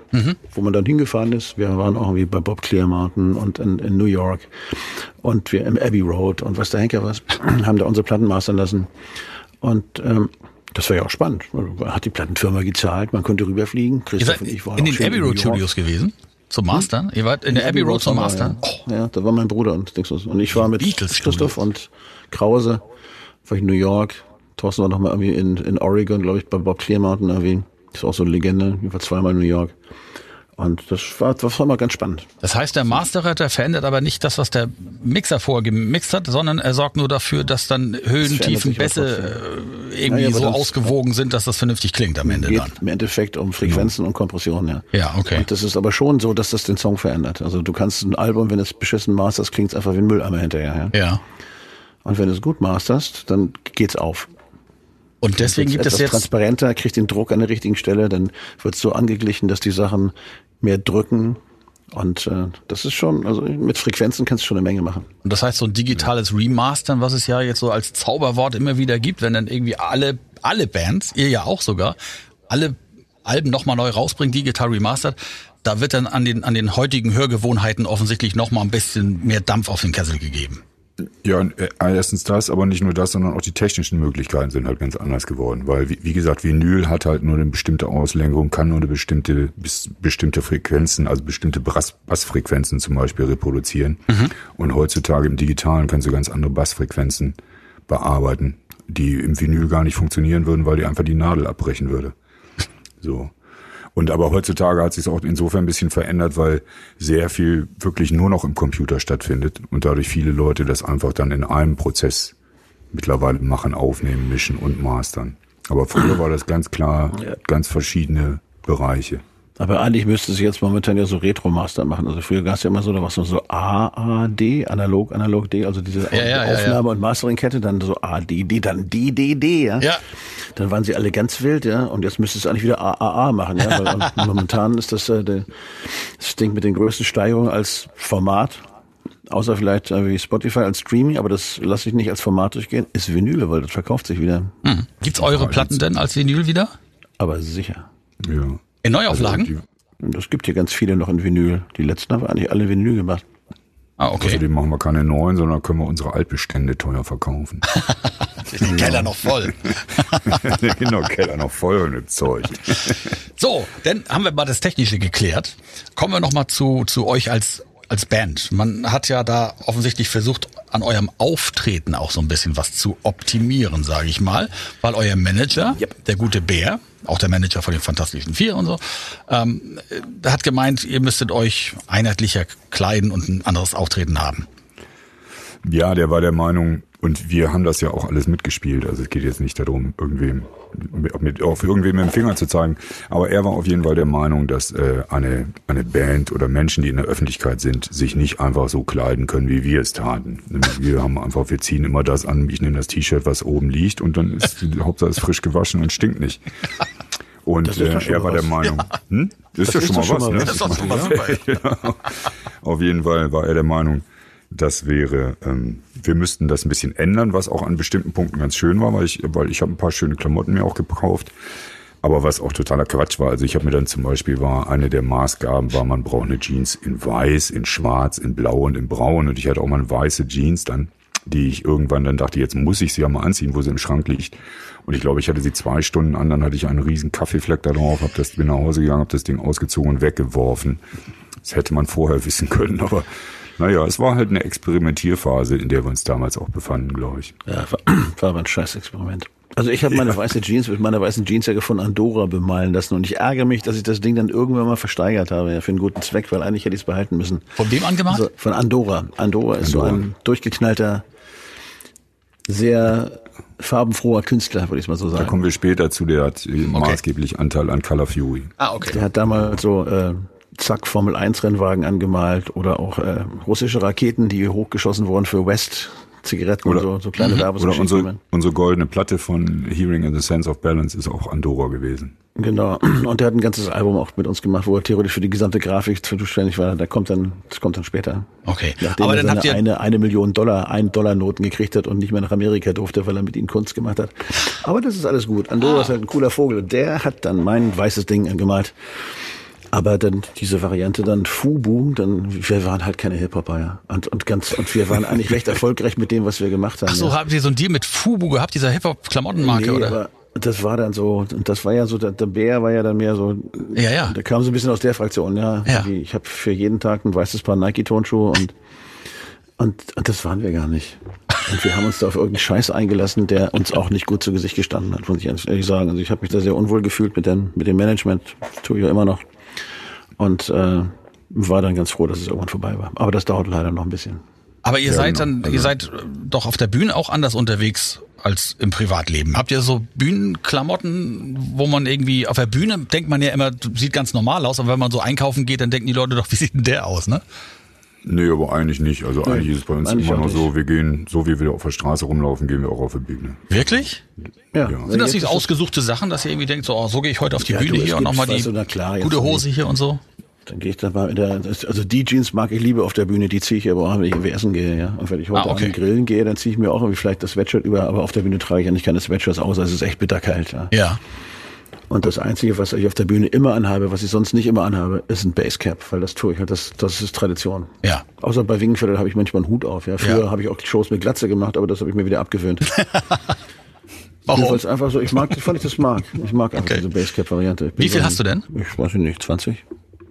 A: wo man dann hingefahren ist. Wir waren auch irgendwie bei Bob Clearmountain und in, in New York und wir im Abbey Road und was der Henker was, haben da unsere Platten mastern lassen. Und ähm, das war ja auch spannend. Man hat die Plattenfirma gezahlt, man konnte rüberfliegen. Christoph und ich waren
C: in
A: auch
C: den Abbey Road. Studios gewesen? Zum Mastern? Ihr wart in der Abbey Road zum Mastern?
A: Ja. ja, da war mein Bruder und Dingsbus. Und ich war mit
C: Beatles
A: Christoph und Krause, war ich in New York. Thorsten war noch mal irgendwie in, in Oregon, glaube ich, bei Bob Clearmountain irgendwie. Ist auch so eine Legende. Ich war zweimal in New York. Und das war, das war mal ganz spannend.
C: Das heißt, der Masterer, der verändert aber nicht das, was der Mixer vorher gemixt hat, sondern er sorgt nur dafür, dass dann Höhen, Tiefen, Bässe äh, irgendwie
A: Ja, ja,
C: so ausgewogen sind, dass das vernünftig klingt am Ende
A: geht
C: dann.
A: im Endeffekt um Frequenzen und Kompression, ja.
C: Ja, okay.
A: Und das ist aber schon so, dass das den Song verändert. Also du kannst ein Album, wenn es beschissen masterst, klingt es einfach wie ein Mülleimer hinterher. Ja?
C: Ja.
A: Und wenn du es gut masterst, dann geht's auf.
C: Und deswegen gibt es jetzt
A: transparenter, kriegt den Druck an der richtigen Stelle, dann wird so angeglichen, dass die Sachen mehr drücken. Und äh, das ist schon, also mit Frequenzen kannst du schon eine Menge machen.
C: Und das heißt, so ein digitales Remastern, was es ja jetzt so als Zauberwort immer wieder gibt, wenn dann irgendwie alle, alle Bands, ihr ja auch sogar, alle Alben nochmal neu rausbringen, digital remastered, da wird dann an den, an den heutigen Hörgewohnheiten offensichtlich nochmal ein bisschen mehr Dampf auf den Kessel gegeben.
B: Ja, äh, erstens das, aber nicht nur das, sondern auch die technischen Möglichkeiten sind halt ganz anders geworden. Weil, wie, wie gesagt, Vinyl hat halt nur eine bestimmte Auslenkung, kann nur eine bestimmte, bis, bestimmte Frequenzen, also bestimmte Bass, Bassfrequenzen zum Beispiel reproduzieren. Und heutzutage im Digitalen kannst du ganz andere Bassfrequenzen bearbeiten, die im Vinyl gar nicht funktionieren würden, weil die einfach die Nadel abbrechen würde. So. Und aber heutzutage hat sich es auch insofern ein bisschen verändert, weil sehr viel wirklich nur noch im Computer stattfindet und dadurch viele Leute das einfach dann in einem Prozess mittlerweile machen, aufnehmen, mischen und mastern. Aber früher war das ganz klar ganz verschiedene Bereiche.
A: Aber eigentlich müsste es jetzt momentan ja so Retro-Master machen. Also früher gab es ja immer so, da war es so AAD, analog, analog D, also diese
C: Ja, ja, ja,
A: Aufnahme- und Mastering-Kette, dann so ADD, dann DDD, ja.
C: Ja.
A: Dann waren sie alle ganz wild, ja. Und jetzt müsste es eigentlich wieder AAA machen, ja. Weil und momentan ist das äh, der, das Ding mit den größten Steigerungen als Format, außer vielleicht äh, wie Spotify als Streaming, aber das lasse ich nicht als Format durchgehen, ist Vinyle, weil das verkauft sich wieder.
C: Hm. Gibt's eure Platten denn als Vinyl wieder?
A: Aber sicher.
B: Ja.
C: In Neuauflagen?
B: Die,
A: Und es gibt hier ganz viele noch in Vinyl. Die letzten haben wir eigentlich alle in Vinyl gemacht.
C: ah, okay.
B: Außerdem machen wir keine neuen, sondern können wir unsere Altbestände teuer verkaufen.
C: Ist der Keller noch voll.
B: genau, Keller noch voll und entzeugt.
C: So, dann haben wir mal das Technische geklärt. Kommen wir noch mal zu, zu euch als, als Band. Man hat ja da offensichtlich versucht, an eurem Auftreten auch so ein bisschen was zu optimieren, sage ich mal. Weil euer Manager, der gute Bär, auch der Manager von den Fantastischen Vier und so, ähm, der hat gemeint, ihr müsstet euch einheitlicher kleiden und ein anderes Auftreten haben.
B: Ja, der war der Meinung, und wir haben das ja auch alles mitgespielt. Also es geht jetzt nicht darum, irgendwem mit, auf irgendwem mit dem Finger zu zeigen. Aber er war auf jeden Fall der Meinung, dass äh, eine, eine Band oder Menschen, die in der Öffentlichkeit sind, sich nicht einfach so kleiden können, wie wir es taten. Wir haben einfach, wir ziehen immer das an, ich nehme das T-Shirt, was oben liegt, und dann ist die Hauptsache ist frisch gewaschen und stinkt nicht. Und
A: Das
B: äh, er war der
A: was.
B: Meinung, hm? Das ist ja schon mal was, ne?
A: was.
C: Das ist doch schon mal super.
B: Ja. Auf jeden Fall war er der Meinung, das wäre, ähm, wir müssten das ein bisschen ändern, was auch an bestimmten Punkten ganz schön war, weil ich, weil ich habe ein paar schöne Klamotten mir auch gekauft. Aber was auch totaler Quatsch war, also ich habe mir dann zum Beispiel war, eine der Maßgaben war, man braucht eine Jeans in weiß, in schwarz, in blau und in braun. Und ich hatte auch mal eine weiße Jeans dann, die ich irgendwann dann dachte, jetzt muss ich sie ja mal anziehen, wo sie im Schrank liegt. Und ich glaube, ich hatte sie zwei Stunden an, dann hatte ich einen riesen Kaffeefleck da drauf, hab das, bin nach Hause gegangen, habe das Ding ausgezogen und weggeworfen. Das hätte man vorher wissen können, aber naja, es war halt eine Experimentierphase, in der wir uns damals auch befanden, glaube ich.
A: Ja, war, war aber ein Scheißexperiment. Also ich habe meine weiße Jeans mit meiner weißen Jeans ja von Andorra bemalen lassen und ich ärgere mich, dass ich das Ding dann irgendwann mal versteigert habe, ja, für einen guten Zweck, weil eigentlich hätte ich es behalten müssen.
C: Von wem angemacht?
A: Also von Andorra. Andorra ist
B: Andorra.
A: so ein durchgeknallter, sehr farbenfroher Künstler, würde ich mal so
B: Da
A: sagen.
B: kommen wir später zu, der hat äh, maßgeblich Anteil an Color Fury.
C: ah, okay.
A: Der hat damals so äh, zack Formel 1 Rennwagen angemalt oder auch äh, russische Raketen, die hochgeschossen wurden für West Zigaretten
B: Oder-
A: und so, so kleine
B: Oder
A: Werbesgeschichten.
B: unsere, unsere goldene Platte von Hearing in the Sense of Balance ist auch Andorra gewesen.
A: Genau. Und der hat ein ganzes Album auch mit uns gemacht, wo er theoretisch für die gesamte Grafik zuständig war. Da kommt dann, das kommt dann später.
C: Okay.
A: Nachdem
C: Aber
A: er
C: dann
A: seine
C: habt ihr,
A: eine, eine Million Dollar, ein Dollar Noten gekriegt hat und nicht mehr nach Amerika durfte, weil er mit ihnen Kunst gemacht hat. Aber das ist alles gut. Andorra ist halt ein cooler Vogel. Und der hat dann mein weißes Ding gemalt. Aber dann diese Variante dann Fubu, dann wir waren halt keine Hip-Hopper, ja. Und, und ganz und wir waren eigentlich recht erfolgreich mit dem, was wir gemacht haben.
C: ach so,
A: ja.
C: habt ihr so ein Deal mit Fubu gehabt, dieser Hip-Hop-Klamottenmarke,
A: nee,
C: oder?
A: aber das war dann so, und das war ja so, der, der Bär war ja dann mehr so,
C: Ja, ja.
A: der kam so ein bisschen aus der Fraktion, ja.
C: Ja.
A: Ich habe für jeden Tag ein weißes Paar Nike-Tonschuhe und, und, und das waren wir gar nicht. Und wir haben uns da auf irgendeinen Scheiß eingelassen, der uns auch nicht gut zu Gesicht gestanden hat, muss ich ehrlich sagen. Also ich habe mich da sehr unwohl gefühlt mit dem, mit dem Management, tue ich ja immer noch. Und äh, war dann ganz froh, dass es irgendwann vorbei war. Aber das dauert leider noch ein bisschen.
C: Aber ihr seid
B: genau.
C: dann, ihr seid äh, doch auf der Bühne auch anders unterwegs als im Privatleben. Habt ihr so Bühnenklamotten, wo man irgendwie auf der Bühne denkt man ja immer, sieht ganz normal aus, aber wenn man so einkaufen geht, dann denken die Leute doch, wie sieht denn der aus, ne?
B: Nee, aber eigentlich nicht. Also eigentlich ist es bei uns immer noch
A: nicht.
B: so, wir gehen, so wie wir auf der Straße rumlaufen, gehen wir auch auf die Bühne.
C: Wirklich?
A: Ja.
B: Ja.
C: Sind das nicht ausgesuchte Sachen, dass ihr irgendwie denkt, so, oh, so gehe ich heute auf die
A: Ja,
C: Bühne
A: du,
C: hier und nochmal die
A: weißt du, klar,
C: gute Hose hier und so?
A: Dann gehe ich dann mal in der, also die Jeans mag ich lieber auf der Bühne, die ziehe ich aber auch, wenn ich irgendwie essen gehe, ja. Und wenn ich heute
C: Ah, okay.
A: Grillen gehe, dann ziehe ich mir auch irgendwie vielleicht das Sweatshirt über, aber auf der Bühne trage ich ja nicht keine Sweatshirts aus, also es ist echt bitterkalt, ja.
C: Ja.
A: Und das Einzige, was ich auf der Bühne immer anhabe, was ich sonst nicht immer anhabe, ist ein Basecap, weil das tue ich halt, das, das ist Tradition.
C: Ja.
A: Außer bei Wingenfelder habe ich manchmal einen Hut auf, ja. Früher
C: Ja.
A: habe ich auch Shows mit Glatze gemacht, aber das habe ich mir wieder abgewöhnt.
C: Warum?
A: Weil es einfach so, ich mag, weil ich das mag. Ich mag einfach
C: Okay.
A: diese Basecap-Variante.
C: Wie viel hast du denn?
A: Ich weiß nicht, 20.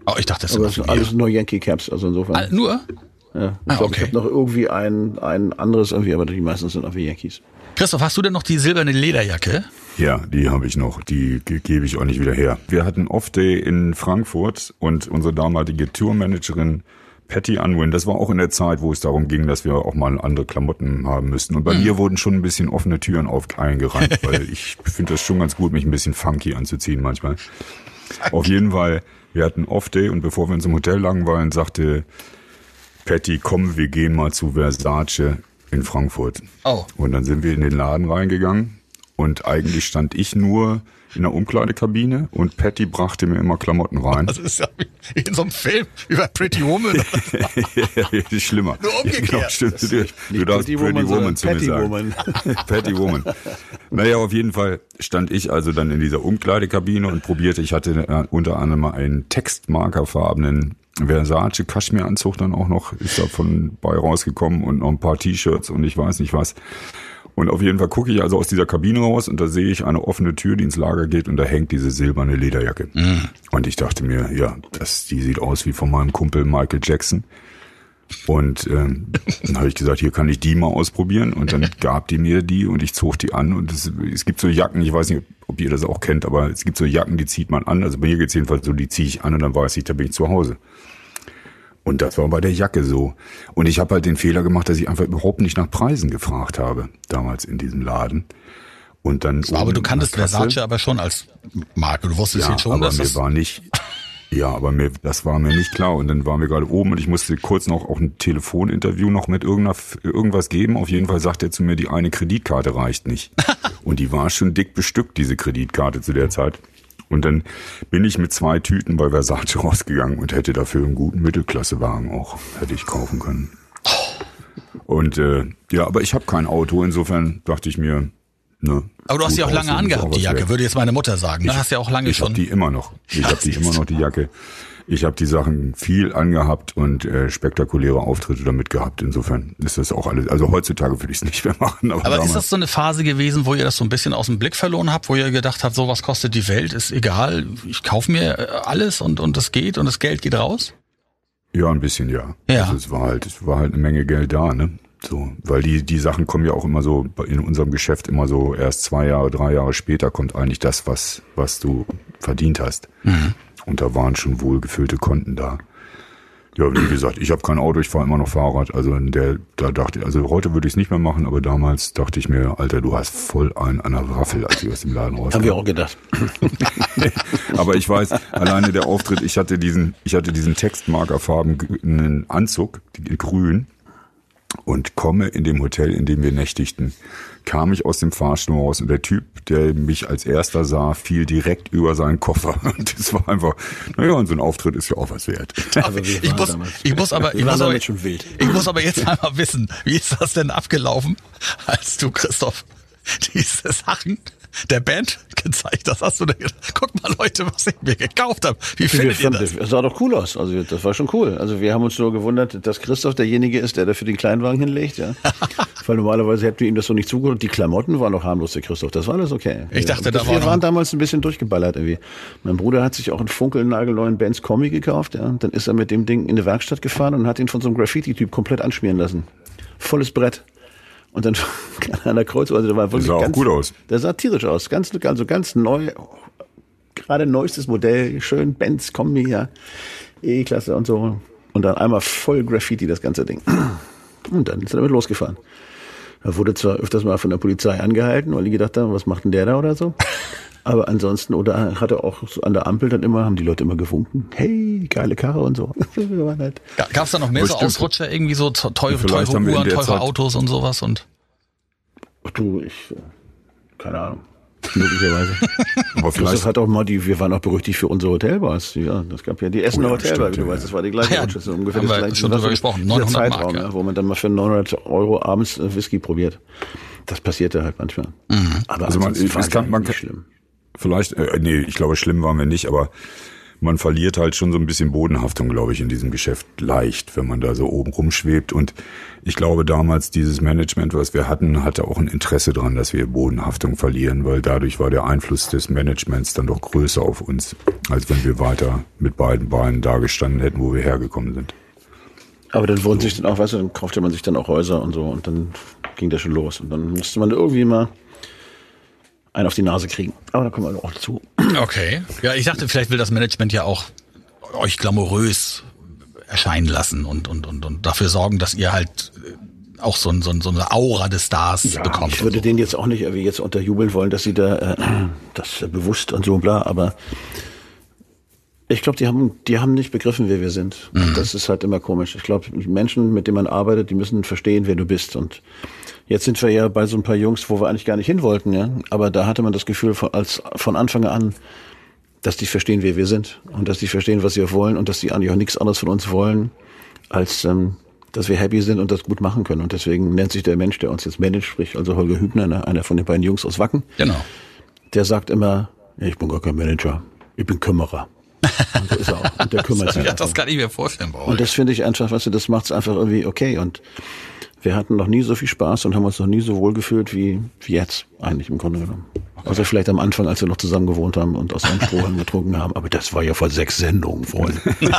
C: Oh, ich dachte, das
A: Aber das sind alles nur Yankee Caps, also insofern.
C: Ah, Nur?
A: Ja, ich
C: Ah, okay.
A: ich habe noch irgendwie ein, ein anderes irgendwie, aber die meisten sind irgendwie Yankees.
C: Christoph, hast du denn noch die silberne Lederjacke?
B: Ja, die habe ich noch. Die ge gebe ich auch nicht wieder her. Wir hatten Off-Day in Frankfurt und unsere damalige Tourmanagerin Patty Unwin, das war auch in der Zeit, wo es darum ging, dass wir auch mal andere Klamotten haben müssten. Und bei mhm. mir wurden schon ein bisschen offene Türen auf eingerannt, weil ich finde das schon ganz gut, mich ein bisschen funky anzuziehen manchmal. Auf jeden Fall, wir hatten Off-Day und bevor wir uns im Hotel langweilen, sagte Patty, komm, wir gehen mal zu Versace in Frankfurt. Oh. Und dann sind wir in den Laden reingegangen und eigentlich stand ich nur in der Umkleidekabine und Patty brachte mir immer Klamotten rein.
C: Das ist ja wie in so einem Film über Pretty Woman.
B: schlimmer. Nur umgekehrt. Ja, genau, stimmt. Du, du darfst Pretty, Woman, Woman zu Patty mir sagen. Woman. Patty Woman. Naja, auf jeden Fall stand ich also dann in dieser Umkleidekabine und probierte, ich hatte unter anderem einen textmarkerfarbenen Versace Kaschmiranzug dann auch noch, ist da von bei rausgekommen und noch ein paar T-Shirts und ich weiß nicht was. Und auf jeden Fall gucke ich also aus dieser Kabine raus und da sehe ich eine offene Tür, die ins Lager geht und da hängt diese silberne Lederjacke. Mhm. Und ich dachte mir, ja, das, die sieht aus wie von meinem Kumpel Michael Jackson. Und ähm, dann habe ich gesagt, hier kann ich die mal ausprobieren. Und dann gab die mir die und ich zog die an. Und es, es gibt so Jacken, ich weiß nicht, ob ihr das auch kennt, aber es gibt so Jacken, die zieht man an. Also bei mir geht's jedenfalls so, die ziehe ich an und dann weiß ich, da bin ich zu Hause. Und das war bei der Jacke so. Und ich habe halt den Fehler gemacht, dass ich einfach überhaupt nicht nach Preisen gefragt habe, damals in diesem Laden. Und dann.
C: So, aber du kanntest Versace aber schon als Marke. Du wusstest ja, jetzt schon,
B: aber
C: dass
B: mir das war nicht. Ja, aber mir, das war mir nicht klar. Und dann waren wir gerade oben und ich musste kurz noch auch ein Telefoninterview noch mit irgendeiner, irgendwas geben. Auf jeden Fall sagt er zu mir, die eine Kreditkarte reicht nicht. und die war schon dick bestückt, diese Kreditkarte zu der Zeit. Und dann bin ich mit zwei Tüten bei Versace rausgegangen und hätte dafür einen guten Mittelklassewagen auch hätte ich kaufen können. Und äh, ja, aber ich habe kein Auto, insofern dachte ich mir, ne.
C: Aber du hast die auch lange angehabt, die Jacke, wert. würde jetzt meine Mutter sagen. Ne?
B: Ich,
C: hast ja auch lange
B: ich
C: schon.
B: Ich habe die immer noch. Ich habe die immer noch, die Jacke. Ich habe die Sachen viel angehabt und äh, spektakuläre Auftritte damit gehabt. Insofern ist das auch alles. Also heutzutage würde ich es nicht mehr machen.
C: Aber, aber ist das so eine Phase gewesen, wo ihr das so ein bisschen aus dem Blick verloren habt, wo ihr gedacht habt, so was kostet die Welt, ist egal, ich kaufe mir äh, alles und und das geht und das Geld geht raus?
B: Ja, ein bisschen ja.
C: Ja.
B: Also es war halt, es war halt eine Menge Geld da, ne? So, weil die die Sachen kommen ja auch immer so in unserem Geschäft immer so erst zwei Jahre, drei Jahre später kommt eigentlich das, was was du verdient hast. Mhm. Und da waren schon wohlgefüllte Konten da. Ja, wie gesagt, ich habe kein Auto, ich fahre immer noch Fahrrad. Also in der, da dachte ich, also heute würde ich es nicht mehr machen, aber damals dachte ich mir, Alter, du hast voll einen an der Waffel, als ich aus dem Laden rauskam.
A: Haben wir auch gedacht.
B: aber ich weiß, alleine der Auftritt, ich hatte diesen, ich hatte diesen textmarkerfarbenen Anzug, grün, und komme in dem Hotel, in dem wir nächtigten, kam ich aus dem Fahrstuhl raus und der Typ, der mich als erster sah, fiel direkt über seinen Koffer. Und das war einfach, naja, und so ein Auftritt ist ja auch was wert.
C: Also ich, muss, ich muss aber, ich muss aber, ich muss aber jetzt einmal wissen, wie ist das denn abgelaufen, als du, Christoph, diese Sachen der Band gezeigt hast. Hast du da gedacht, guck mal Leute, was ich mir gekauft habe. Wie findet ihr das?
A: Das sah doch cool aus. Also das war schon cool. Also wir haben uns nur gewundert, dass Christoph derjenige ist, der dafür den Kleinwagen hinlegt. Ja. Weil normalerweise hätten wir ihm das so nicht zugehört. Die Klamotten waren noch harmlos, der Christoph. Das war alles okay.
C: Ich dachte,
A: das,
C: da war
A: Wir waren damals ein bisschen durchgeballert irgendwie. Mein Bruder hat sich auch einen funkelnagelneuen Benz Kombi gekauft. Ja. Dann ist er mit dem Ding in eine Werkstatt gefahren und hat ihn von so einem Graffiti-Typ komplett anschmieren lassen. Volles Brett. Und dann an der Kreuz, also der war wirklich
B: das sah
A: ganz,
B: auch gut aus.
A: Der sah tierisch aus, ganz, also ganz neu, gerade neuestes Modell, schön Benz Kombi, ja, E-Klasse und so. Und dann einmal voll Graffiti das ganze Ding. Und dann ist er damit losgefahren. Er wurde zwar öfters mal von der Polizei angehalten, weil die gedacht haben, was macht denn der da oder so. Aber ansonsten, oder hat er auch so an der Ampel dann immer, haben die Leute immer gewunken, hey, geile Karre und so.
C: halt Gab es da noch mehr so Ausrutscher, irgendwie so teure, teure Uhren, teure Zeit Autos und sowas und?
A: Du, ich, keine Ahnung. Möglicherweise. Aber vielleicht das hat auch mal die, wir waren auch berüchtigt für unsere Hotelbars. Ja, das gab ja die Essener oh ja, Hotelbar, wie du weißt, das war die gleiche
C: ja,
A: Rutsche,
C: so ungefähr das gleiche. schon drüber gesprochen,
A: 900 Zeitraum, Mark, ja. wo man dann mal für 900 Euro abends Whisky probiert. Das passierte halt manchmal.
B: Mhm. Aber also man, es kann, man kann, schlimm. Vielleicht, äh, nee, ich glaube, schlimm waren wir nicht, aber man verliert halt schon so ein bisschen Bodenhaftung, glaube ich, in diesem Geschäft leicht, wenn man da so oben rumschwebt. Und ich glaube, damals dieses Management, was wir hatten, hatte auch ein Interesse dran, dass wir Bodenhaftung verlieren, weil dadurch war der Einfluss des Managements dann doch größer auf uns, als wenn wir weiter mit beiden Beinen da gestanden hätten, wo wir hergekommen sind.
A: Aber dann wurden so. sich dann auch, weißt du, dann kaufte man sich dann auch Häuser und so und dann ging das schon los. Und dann musste man irgendwie mal einen auf die Nase kriegen. Aber da kommen wir auch dazu.
C: Okay. Ja, ich dachte, vielleicht will das Management ja auch euch glamourös erscheinen lassen und, und, und, und dafür sorgen, dass ihr halt äh, auch so, ein, so, ein, so eine Aura des Stars
A: Ja,
C: bekommt.
A: ich würde denen jetzt auch nicht irgendwie jetzt unterjubeln wollen, dass sie da äh, das bewusst und so bla, aber ich glaube, die haben, die haben nicht begriffen, wer wir sind. Und Das ist halt immer komisch. Ich glaube, Menschen, mit denen man arbeitet, die müssen verstehen, wer du bist. Und jetzt sind wir ja bei so ein paar Jungs, wo wir eigentlich gar nicht hin wollten, ja. Aber da hatte man das Gefühl von, als, von Anfang an, dass die verstehen, wer wir sind und dass die verstehen, was wir wollen und dass die eigentlich auch nichts anderes von uns wollen, als ähm, dass wir happy sind und das gut machen können. Und deswegen nennt sich der Mensch, der uns jetzt managt, sprich also Holger Hübner, einer- einer von den beiden Jungs aus Wacken,
C: Genau.
A: der sagt immer, ich bin gar kein Manager, ich bin Kümmerer. Und so ist er auch. Und der kümmert sich.
C: Ja, das kann ich mir vorstellen bei euch.
A: Und das finde ich einfach, weißt du, das macht's einfach irgendwie okay. Und wir hatten noch nie so viel Spaß und haben uns noch nie so wohl gefühlt wie, wie jetzt, eigentlich im Grunde genommen. Also vielleicht am Anfang, als wir noch zusammen gewohnt haben und aus einem Strohhalm getrunken haben. Aber das war ja vor sechs Sendungen, Freunde.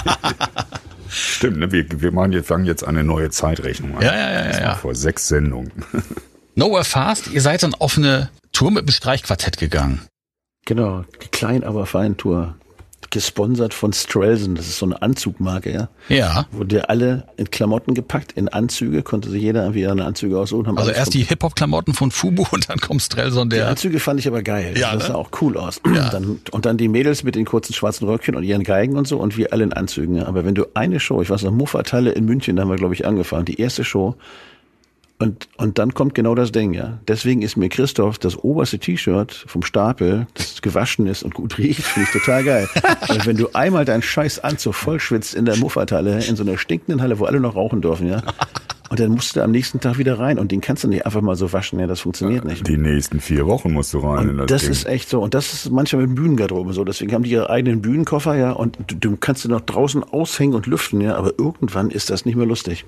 B: Stimmt, ne? wir, wir machen jetzt, fangen jetzt eine neue Zeitrechnung an.
C: Ja, ja, ja,
B: Das
C: ja, ja.
B: Vor sechs Sendungen.
C: Nowhere Fast, ihr seid dann auf eine Tour mit dem Streichquartett gegangen.
A: genau, die Klein, aber fein Tour. Gesponsert von Strelson, das ist so eine Anzugmarke, ja.
C: Ja.
A: Wurde alle in Klamotten gepackt, in Anzüge, konnte sich jeder irgendwie eine Anzüge aussuchen. Haben
C: Also erst die Hip-Hop-Klamotten von Fubu und dann kommt Strelson,
A: Die
C: der.
A: Anzüge fand ich aber geil.
C: Ja,
A: das
C: ne?
A: sah auch cool aus.
C: Ja.
A: Dann, und dann die Mädels mit den kurzen schwarzen Röckchen und ihren Geigen und so und wir alle in Anzügen. Aber wenn du eine Show, ich weiß noch, Muffathalle in München, da haben wir, glaube ich, angefangen, die erste Show. Und, und dann kommt genau das Ding, ja. Deswegen ist mir Christoph das oberste T-Shirt vom Stapel, das gewaschen ist und gut riecht, finde ich total geil. Weil wenn du einmal deinen scheiß Anzug vollschwitzt in der Muffathalle, in so einer stinkenden Halle, wo alle noch rauchen dürfen, ja. Und dann musst du am nächsten Tag wieder rein und den kannst du nicht einfach mal so waschen, ja, das funktioniert nicht.
B: Die nächsten vier Wochen musst du rein in das,
A: Und das
B: Ding.
A: ist echt so. Und das ist manchmal mit Bühnengarderobe so. Deswegen haben die ihre eigenen Bühnenkoffer, ja. Und du, du kannst du noch draußen aushängen und lüften, ja. Aber irgendwann ist das nicht mehr lustig.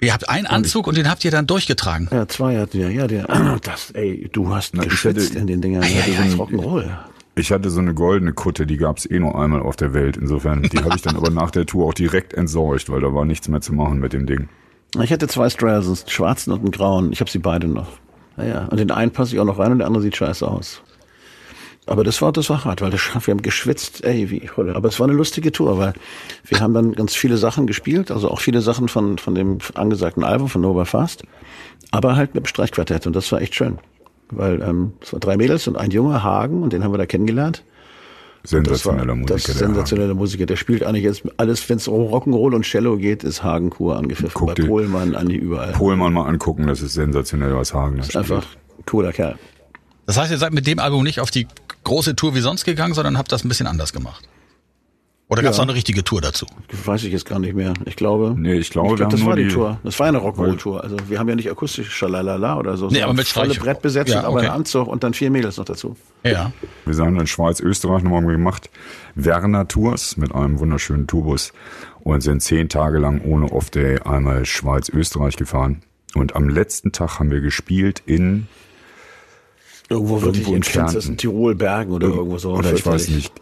C: Ihr habt einen Anzug und den habt ihr dann durchgetragen.
A: Ja, zwei hatten wir. Ja, der, das, ey, du hast
B: Na,
A: geschwitzt in den Dingern. Ja,
C: ja, ja,
A: Rock'n'Roll.
B: Ich hatte so eine goldene Kutte, die gab's eh nur einmal auf der Welt. Insofern, die habe ich dann aber nach der Tour auch direkt entsorgt, weil da war nichts mehr zu machen mit dem Ding.
A: Ich hatte zwei Strelsons, einen schwarzen und einen grauen. Ich habe sie beide noch. Naja, und den einen passe ich auch noch rein und der andere sieht scheiße aus. Aber das war, das war hart, weil das, wir haben geschwitzt, ey, wie Holle. Aber es war eine lustige Tour, weil wir haben dann ganz viele Sachen gespielt, also auch viele Sachen von, von dem angesagten Album von Nova Fast, aber halt mit dem Streichquartett und das war echt schön. Weil ähm, es waren drei Mädels und ein Junge, Hagen, und den haben wir da kennengelernt. Das
B: Sensationeller
A: das
B: Musiker.
A: ist
B: der
A: sensationelle Musiker. Der spielt eigentlich jetzt alles, wenn es um Rock'n'Roll und Cello geht, ist Hagen Kur angepfiffen.
B: Guck
A: Bei Pohlmann, Andi überall.
B: Pohlmann mal angucken, das ist sensationell, was Hagen da
A: ist
B: spielt.
A: einfach ein cooler Kerl.
C: Das heißt, ihr seid mit dem Album nicht auf die große Tour wie sonst gegangen, sondern habt das ein bisschen anders gemacht. Oder gab es
A: Ja.
C: noch eine richtige Tour dazu?
A: Weiß ich jetzt gar nicht mehr. Ich glaube.
B: Nee, ich glaube, wir
A: das
B: haben
A: war die,
B: die-
A: Tour. Das war eine Rock'n'Roll-Tour. Also wir haben ja nicht akustisch Schalalala oder so.
C: Nee, aber mit
A: volle
C: Streich-
A: Brettbesetzung,
C: Ja,
A: aber
C: okay.
A: ein Anzug und dann vier Mädels noch dazu.
C: Ja.
B: Wir haben dann Schweiz-Österreich nochmal gemacht. Werner Tours mit einem wunderschönen Tourbus und sind zehn Tage lang ohne Off-Day einmal Schweiz-Österreich gefahren. Und am letzten Tag haben wir gespielt in
A: Irgendwo wirklich
B: Irgendwo in
A: in
B: Kärnten.
A: Tirol, Bergen oder irgendwo so.
B: Oder ich weiß nicht.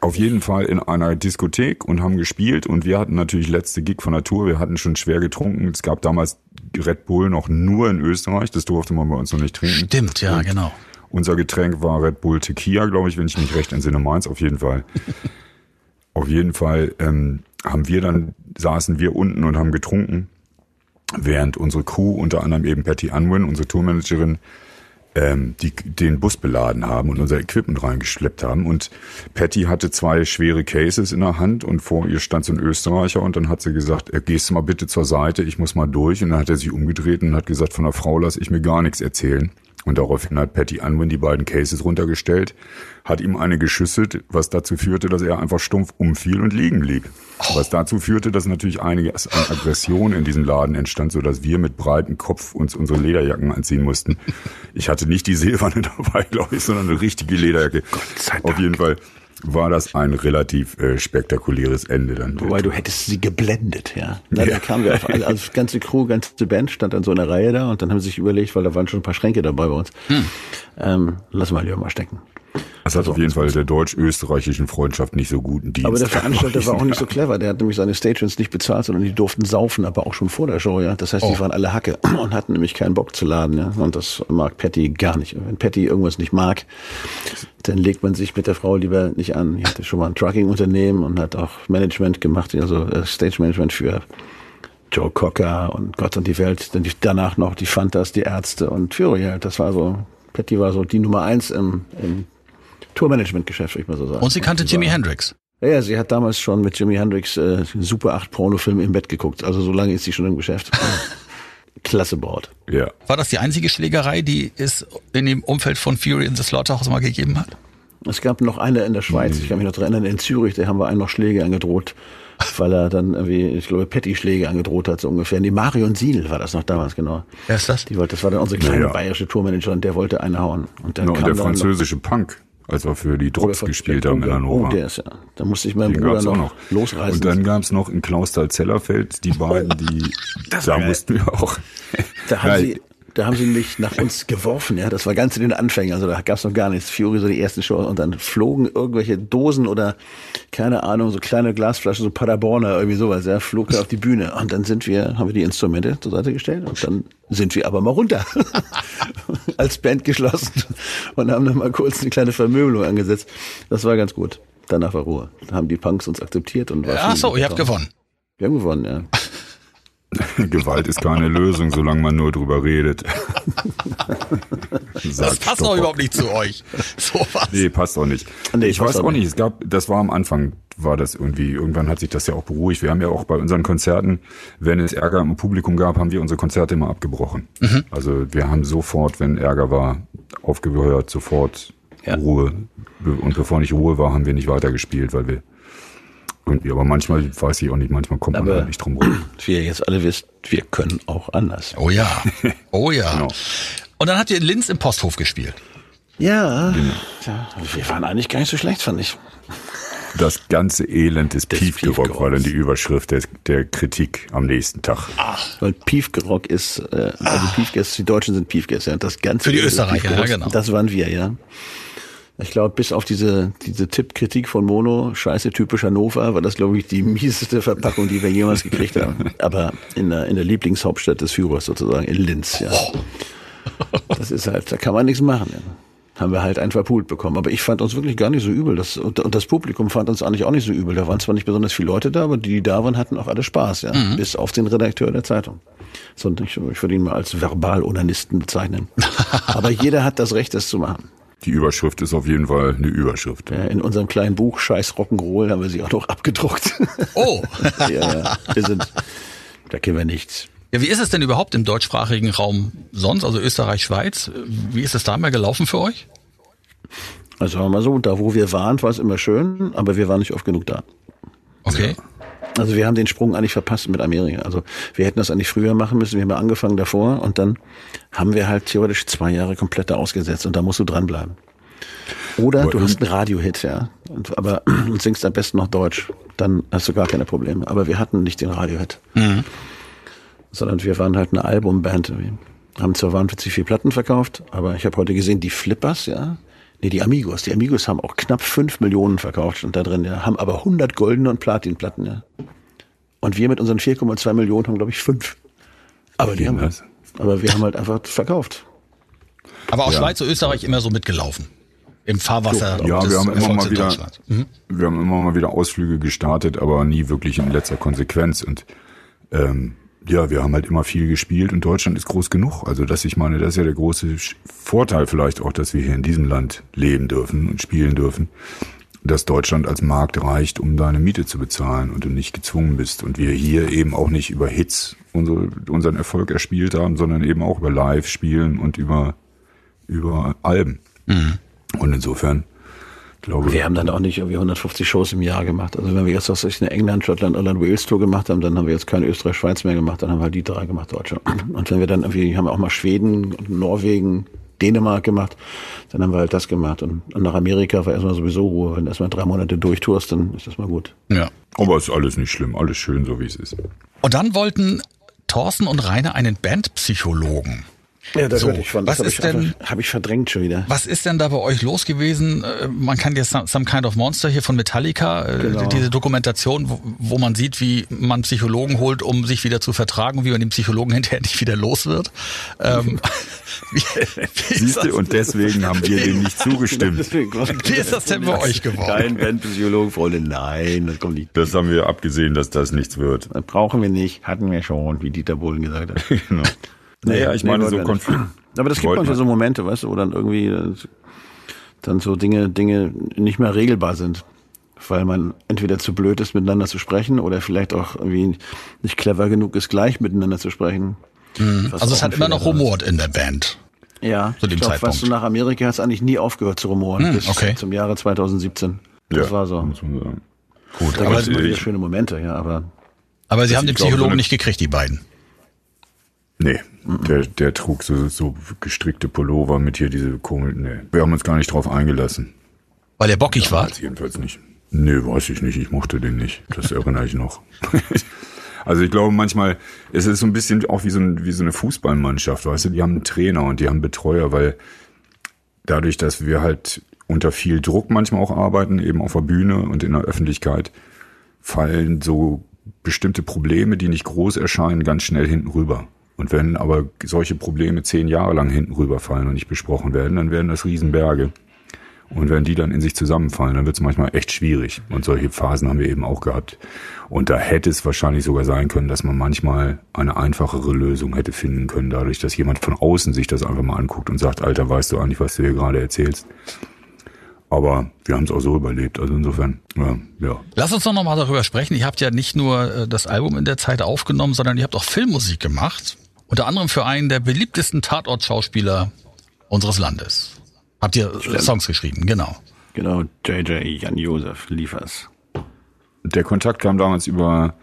B: Auf jeden Fall in einer Diskothek und haben gespielt und wir hatten natürlich letzte Gig von der Tour. Wir hatten schon schwer getrunken. Es gab damals Red Bull noch nur in Österreich. Das durfte man bei uns noch nicht trinken.
C: Stimmt, ja,
B: Und
C: genau.
B: Unser Getränk war Red Bull Tequila, glaube ich, wenn ich mich recht entsinne. Meins auf jeden Fall. auf jeden Fall ähm, haben wir dann, saßen wir unten und haben getrunken, während unsere Crew, unter anderem eben Patty Unwin, unsere Tourmanagerin, ähm, die den Bus beladen haben und unser Equipment reingeschleppt haben. Und Patty hatte zwei schwere Cases in der Hand und vor ihr stand so ein Österreicher und dann hat sie gesagt, äh, gehst du mal bitte zur Seite, ich muss mal durch. Und dann hat er sich umgedreht und hat gesagt, von der Frau lasse ich mir gar nichts erzählen. Und daraufhin hat Patty Unwin die beiden Cases runtergestellt, hat ihm eine geschüsselt, was dazu führte, dass er einfach stumpf umfiel und liegen blieb. Was dazu führte, dass natürlich einiges an Aggression in diesem Laden entstand, so dass wir mit breitem Kopf uns unsere Lederjacken anziehen mussten. Ich hatte nicht die Silberne dabei, glaube ich, sondern eine richtige Lederjacke.
A: sei
B: Auf jeden Fall war das ein relativ äh, spektakuläres Ende dann.
A: Wobei du hättest sie geblendet, ja. Na, Da kamen wir auf, alle- also ganze Crew, ganze Band stand dann so in der Reihe da und dann haben sie sich überlegt, weil da waren schon ein paar Schränke dabei bei uns.
C: Hm.
A: Ähm, lass mal lieber mal stecken.
B: Das hat auf jeden Fall der deutsch-österreichischen Freundschaft nicht so guten Dienst.
A: Aber der Veranstalter war auch nicht so clever. Der hat nämlich seine Stagements nicht bezahlt, sondern die durften saufen, aber auch schon vor der Show, ja. Das heißt, die
C: Oh.
A: waren alle Hacke und hatten nämlich keinen Bock zu laden, ja. Und das mag Patty gar nicht. Wenn Patty irgendwas nicht mag, dann legt man sich mit der Frau lieber nicht an. Die hatte schon mal ein Trucking-Unternehmen und hat auch Management gemacht, also äh, Stage-Management für Joe Cocker und Gott und die Welt. Dann die, danach noch die Fantas, die Ärzte und Fury. Das war so, Patty war so die Nummer eins im, im Tourmanagement-Geschäft, würde ich mal so sagen.
C: Und sie kannte
A: die
C: Jimi Hendrix.
A: ja, ja, sie hat damals schon mit Jimi Hendrix äh, Super 8 Pornofilm im Bett geguckt. Also so lange ist sie schon im Geschäft. Klasse Board.
B: Ja.
C: War das die einzige Schlägerei, die es in dem Umfeld von Fury in the Slaughterhouse mal gegeben hat?
A: Es gab noch eine in der Schweiz, ich kann mich noch daran erinnern, in Zürich, da haben wir einen noch Schläge angedroht, weil er dann irgendwie, ich glaube, Patty-Schläge angedroht hat, so ungefähr. Nee, Marion Siel war das noch damals, genau.
C: Wer ist das?
A: Die wollte, das war dann unsere kleine
B: Ja, ja.
A: bayerische Tourmanagerin, der wollte eine hauen. Und dann
B: No, und
A: kam
B: der
A: dann
B: französische Punk, als wir für die Drops gespielt haben in Hannover.
A: Oh, der ist ja. Da musste ich meinen
B: Den
A: Bruder noch,
B: noch.
A: losreißen.
B: Und dann gab's noch in Klausthal-Zellerfeld die beiden, die, da
A: geil.
B: mussten wir auch.
A: Da haben sie, da haben sie mich nach uns geworfen, ja. Das war ganz in den Anfängen. Also da gab's noch gar nichts. Fury so die ersten Show und dann flogen irgendwelche Dosen oder keine Ahnung, so kleine Glasflaschen, so Paderborner, irgendwie sowas, ja, flog da auf die Bühne. Und dann sind wir, haben wir die Instrumente zur Seite gestellt und dann sind wir aber mal runter. Als Band geschlossen und haben dann mal kurz eine kleine Vermöbelung angesetzt. Das war ganz gut. Danach war Ruhe. Da haben die Punks uns akzeptiert und war
C: Ach so, ihr habt gewonnen.
A: Wir haben gewonnen, ja.
B: Gewalt ist keine Lösung, solange man nur drüber redet.
C: Das passt doch überhaupt nicht zu euch. So was.
B: Nee, passt auch nicht.
A: Nee,
B: ich weiß
A: auch nicht.
B: nicht. Es gab, das war am Anfang, war das irgendwie, irgendwann hat sich das ja auch beruhigt. Wir haben ja auch bei unseren Konzerten, wenn es Ärger im Publikum gab, haben wir unsere Konzerte immer abgebrochen.
A: Mhm.
B: Also wir haben sofort, wenn Ärger war, aufgehört, sofort
A: Ja.
B: Ruhe. Und bevor nicht Ruhe war, haben wir nicht weitergespielt, weil wir irgendwie, aber manchmal weiß ich auch nicht, manchmal kommt man
A: Aber-
B: halt nicht drum rum.
A: Wie ihr jetzt alle wisst, wir können auch anders.
C: Oh ja. Oh ja.
B: Genau.
C: Und dann habt ihr in Linz im Posthof gespielt.
A: Ja, ja, wir waren eigentlich gar nicht so schlecht, fand ich.
B: Das ganze Elend des
A: Des
B: Piefgerock war dann die Überschrift der, der Kritik am nächsten Tag.
A: Weil Piefgerock ist, äh, also Piefgäste, die Deutschen sind Piefgäste, ja. Das ganze
C: Für die Österreicher, ja, genau.
A: Das waren wir, ja. Ich glaube, bis auf diese, diese Tippkritik von Mono, scheiße typisch Hannover, war das, glaube ich, die mieseste Verpackung, die wir jemals gekriegt haben. Aber in der, in der Lieblingshauptstadt des Führers sozusagen, in Linz, ja. Das ist halt, da kann man nichts machen. Ja. Haben wir halt einen verpult bekommen. Aber ich fand uns wirklich gar nicht so übel. Das, und, und das Publikum fand uns eigentlich auch nicht so übel. Da waren zwar nicht besonders viele Leute da, aber die, die da waren, hatten auch alle Spaß, ja. Bis auf den Redakteur der Zeitung. Sondern ich, ich würde ihn mal als Verbal-Onanisten bezeichnen. aber jeder hat das Recht, das zu machen.
B: Die Überschrift ist auf jeden Fall eine Überschrift.
A: Ja, in unserem kleinen Buch Scheiß Rock'n'Roll haben wir sie auch noch abgedruckt.
C: Oh.
A: ja, ja. Wir sind, da kennen wir nichts.
C: Ja, wie ist es denn überhaupt im deutschsprachigen Raum sonst, also Österreich, Schweiz? Wie ist es da mal gelaufen für euch?
A: Also sagen wir mal so, da wo wir waren, war es immer schön, aber wir waren nicht oft genug da.
C: Okay.
A: Also wir haben den Sprung eigentlich verpasst mit Amerika. Also wir hätten das eigentlich früher machen müssen. Wir haben ja angefangen davor und dann haben wir halt theoretisch zwei Jahre komplett ausgesetzt und da musst du dranbleiben. Oder
B: Aber
A: du hast einen Radiohit, ja, und, aber und singst am besten noch Deutsch, dann hast du gar keine Probleme. Aber wir hatten nicht den Radiohit, sondern wir waren halt eine Albumband. Wir haben zwar wahnwitzig viel Platten verkauft, aber ich habe heute gesehen, die Flippers, ja, nee, die Amigos, die Amigos haben auch knapp fünf Millionen verkauft und da drin, ja, haben aber 100 goldene und Platinplatten, ja. Und wir mit unseren 4,2 Millionen haben, glaube ich, fünf. Aber, die haben, aber wir haben halt einfach verkauft.
C: Aber auch
B: Ja.
C: Schweiz und Österreich immer so mitgelaufen. Im Fahrwasser
B: Ja,
C: des
B: wir haben immer mal
C: in
B: wieder.
C: Mhm.
B: wir haben immer mal wieder Ausflüge gestartet, aber nie wirklich in letzter Konsequenz. Und ähm, ja, wir haben halt immer viel gespielt und Deutschland ist groß genug. Also, dass ich meine, das ist ja der große Vorteil vielleicht auch, dass wir hier in diesem Land leben dürfen und spielen dürfen, dass Deutschland als Markt reicht, um deine Miete zu bezahlen und du nicht gezwungen bist. Und wir hier eben auch nicht über Hits unsere, unseren Erfolg erspielt haben, sondern eben auch über Live-Spielen und über, über Alben. Und insofern, glaube
A: Wir haben dann auch nicht irgendwie 150 Shows im Jahr gemacht. Also wenn wir jetzt was eine England, Schottland, Irland, Wales Tour gemacht haben, dann haben wir jetzt keine Österreich, Schweiz mehr gemacht, dann haben wir halt die drei gemacht, Deutschland. Und wenn wir dann irgendwie, haben wir auch mal Schweden, und Norwegen, Dänemark gemacht, dann haben wir halt das gemacht. Und, und nach Amerika war erstmal sowieso Ruhe. Wenn du erstmal drei Monate durchtourst, dann ist das mal gut.
C: Ja.
B: Aber ist alles nicht schlimm, alles schön, so wie es ist.
C: Und dann wollten Thorsten und Rainer einen Bandpsychologen.
A: Ja, das
C: So,
A: ich von.
C: was
A: Das habe
C: ist
A: ich,
C: denn-
A: einfach- hab ich verdrängt schon wieder.
C: Was ist denn da bei euch los gewesen? Äh, Man kann jetzt Some Kind of Monster hier von Metallica, äh,
A: Genau.
C: diese Dokumentation, wo, wo man sieht, wie man Psychologen holt, um sich wieder zu vertragen und wie man den Psychologen hinterher nicht wieder los wird. Ähm, wie, wie,
B: Siehst du, und deswegen haben wir dem nicht zugestimmt.
C: wie ist das denn bei euch geworden?
A: Kein Bandpsychologen, Freunde. Nein, das kommt nicht.
B: Das haben wir abgesehen, dass das nichts wird.
A: Das brauchen wir nicht. Hatten wir schon, wie Dieter Bohlen gesagt hat.
B: Genau. Naja, ich meine,
A: wollten
B: so. Konflikt.
A: Aber das gibt
B: Wollten
A: manchmal so Momente, weißt du, wo dann irgendwie äh, dann so Dinge, Dinge nicht mehr regelbar sind. Weil man entweder zu blöd ist, miteinander zu sprechen oder vielleicht auch irgendwie nicht clever genug ist, gleich miteinander zu sprechen. Was
C: Also es hat immer noch. Humor in der Band.
A: Ja,
C: zu dem
A: ich glaub,
C: Zeitpunkt.
A: Du, nach Amerika es eigentlich nie aufgehört zu rumoren, bis
C: okay.
A: zum Jahre 2017. Das
B: Ja,
A: war so.
B: Muss man sagen.
C: Gut,
A: Da
C: aber,
A: gab es immer wieder
B: ich-
A: schöne Momente, ja, aber
C: aber Sie haben den
B: glaube, so
C: Psychologen
B: eine-
C: nicht gekriegt, die beiden.
B: Nee, der, der trug so, so gestrickte Pullover mit hier diese komischen, nee. Wir haben uns gar nicht drauf eingelassen.
C: Weil er bockig war.
B: Jedenfalls nicht. Nee, weiß ich nicht. Ich mochte den nicht. Das erinnere ich noch. also ich glaube manchmal, es ist so ein bisschen auch wie so, ein, wie so eine Fußballmannschaft, weißt du, die haben einen Trainer und die haben Betreuer, weil dadurch, dass wir halt unter viel Druck manchmal auch arbeiten, eben auf der Bühne und in der Öffentlichkeit, fallen so bestimmte Probleme, die nicht groß erscheinen, ganz schnell hinten rüber. Und wenn aber solche Probleme zehn Jahre lang hinten rüberfallen und nicht besprochen werden, dann werden das Riesenberge. Und wenn die dann in sich zusammenfallen, dann wird es manchmal echt schwierig. Und solche Phasen haben wir eben auch gehabt. Und da hätte es wahrscheinlich sogar sein können, dass man manchmal eine einfachere Lösung hätte finden können, dadurch, dass jemand von außen sich das einfach mal anguckt und sagt, Alter, weißt du eigentlich, was du hier gerade erzählst? Aber wir haben es auch so überlebt. Also insofern, ja, ja.
C: Lass uns doch noch mal darüber sprechen. Ihr habt ja nicht nur äh, das Album in der Zeit aufgenommen, sondern ihr habt auch Filmmusik gemacht. Unter anderem für einen der beliebtesten Tatort-Schauspieler unseres Landes. Habt ihr äh, Songs geschrieben, genau.
A: genau, JJ Jan-Josef Liefers.
B: Der Kontakt kam damals über,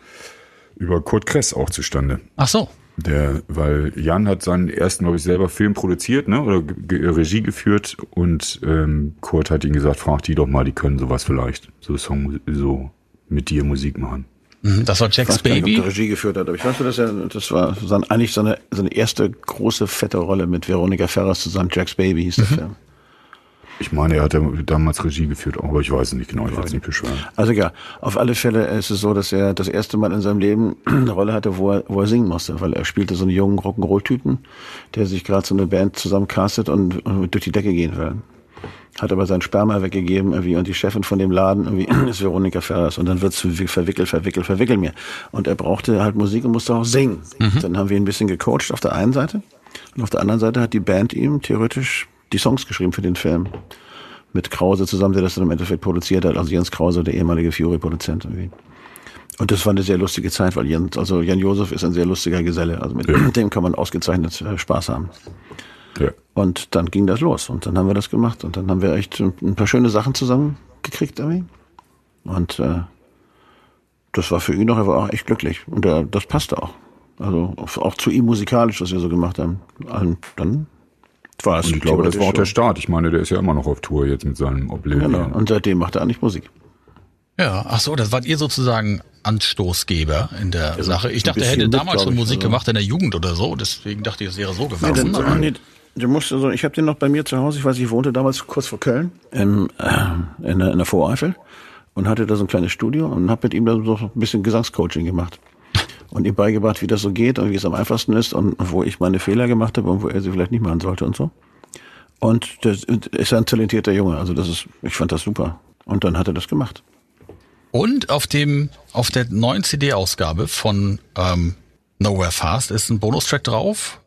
B: über Kurt Kress auch zustande.
C: Ach so.
B: Der, weil Jan hat seinen ersten, glaube ich, selber Film produziert, ne? Oder ge Regie geführt und ähm, Kurt hat ihm gesagt, frag die doch mal, die können sowas vielleicht. So Song, so mit dir Musik machen.
C: Mhm, Das war Jack's
A: Ich weiß gar nicht, ob
C: Baby.
A: der Regie geführt hat, aber ich weiß nur, dass er, das war sein, eigentlich seine, seine erste große, fette Rolle mit Veronika Ferres zusammen. Jack's Baby hieß der Film.
B: Ich meine, er hat ja damals Regie geführt, aber ich weiß es nicht genau, ich will es nicht beschweren.
A: Also egal. Auf alle Fälle ist es so, dass er das erste Mal in seinem Leben eine Rolle hatte, wo er, wo er singen musste, weil er spielte so einen jungen Rock'n'Roll-Typen, der sich gerade so eine Band zusammen castet und, und durch die Decke gehen will. Hat aber sein Sperma weggegeben irgendwie und die Chefin von dem Laden irgendwie ist Veronika Ferres und dann wird's verwickelt, verwickelt, verwickelt mir. Und er brauchte halt Musik und musste auch singen. Dann haben wir ihn ein bisschen gecoacht auf der einen Seite und auf der anderen Seite hat die Band ihm theoretisch die Songs geschrieben für den Film mit Krause zusammen, der das dann im Endeffekt produziert hat, also Jens Krause, der ehemalige Fury-Produzent irgendwie. Und das war eine sehr lustige Zeit, weil Jens, also Jan Josef ist ein sehr lustiger Geselle, also mit dem kann man ausgezeichnet äh, Spaß haben.
B: Ja.
A: Und dann ging das los und dann haben wir das gemacht und dann haben wir echt ein paar schöne Sachen zusammengekriegt irgendwie. Und äh, das war für ihn doch, er war auch echt glücklich und er, das passte auch. Also auch zu ihm musikalisch, was wir so gemacht haben. Und dann war es
B: Und ich glaube, das war auch der Start. Ich meine, der ist ja immer noch auf Tour jetzt mit seinem. Oblivion.
A: Genau. Und seitdem macht er eigentlich Musik.
C: Ja, ach so, das wart ihr sozusagen Anstoßgeber in der Sache. Ich dachte, er hätte
A: mit,
C: damals schon Musik
A: also.
C: gemacht in der Jugend oder so. Deswegen dachte ich, es wäre so gewesen.
A: nee, du musst also, ich habe den noch bei mir zu Hause, ich weiß, ich wohnte damals kurz vor Köln, im, äh, in, der, in der Voreifel und hatte da so ein kleines Studio und habe mit ihm da so ein bisschen Gesangscoaching gemacht. Und ihm beigebracht, wie das so geht und wie es am einfachsten ist und wo ich meine Fehler gemacht habe und wo er sie vielleicht nicht machen sollte und so. Und das ist ein talentierter Junge, also das ist, ich fand das super. Und dann hat er das gemacht.
C: Und auf dem, auf der neuen CD-Ausgabe von ähm, Nowhere Fast ist ein Bonustrack drauf.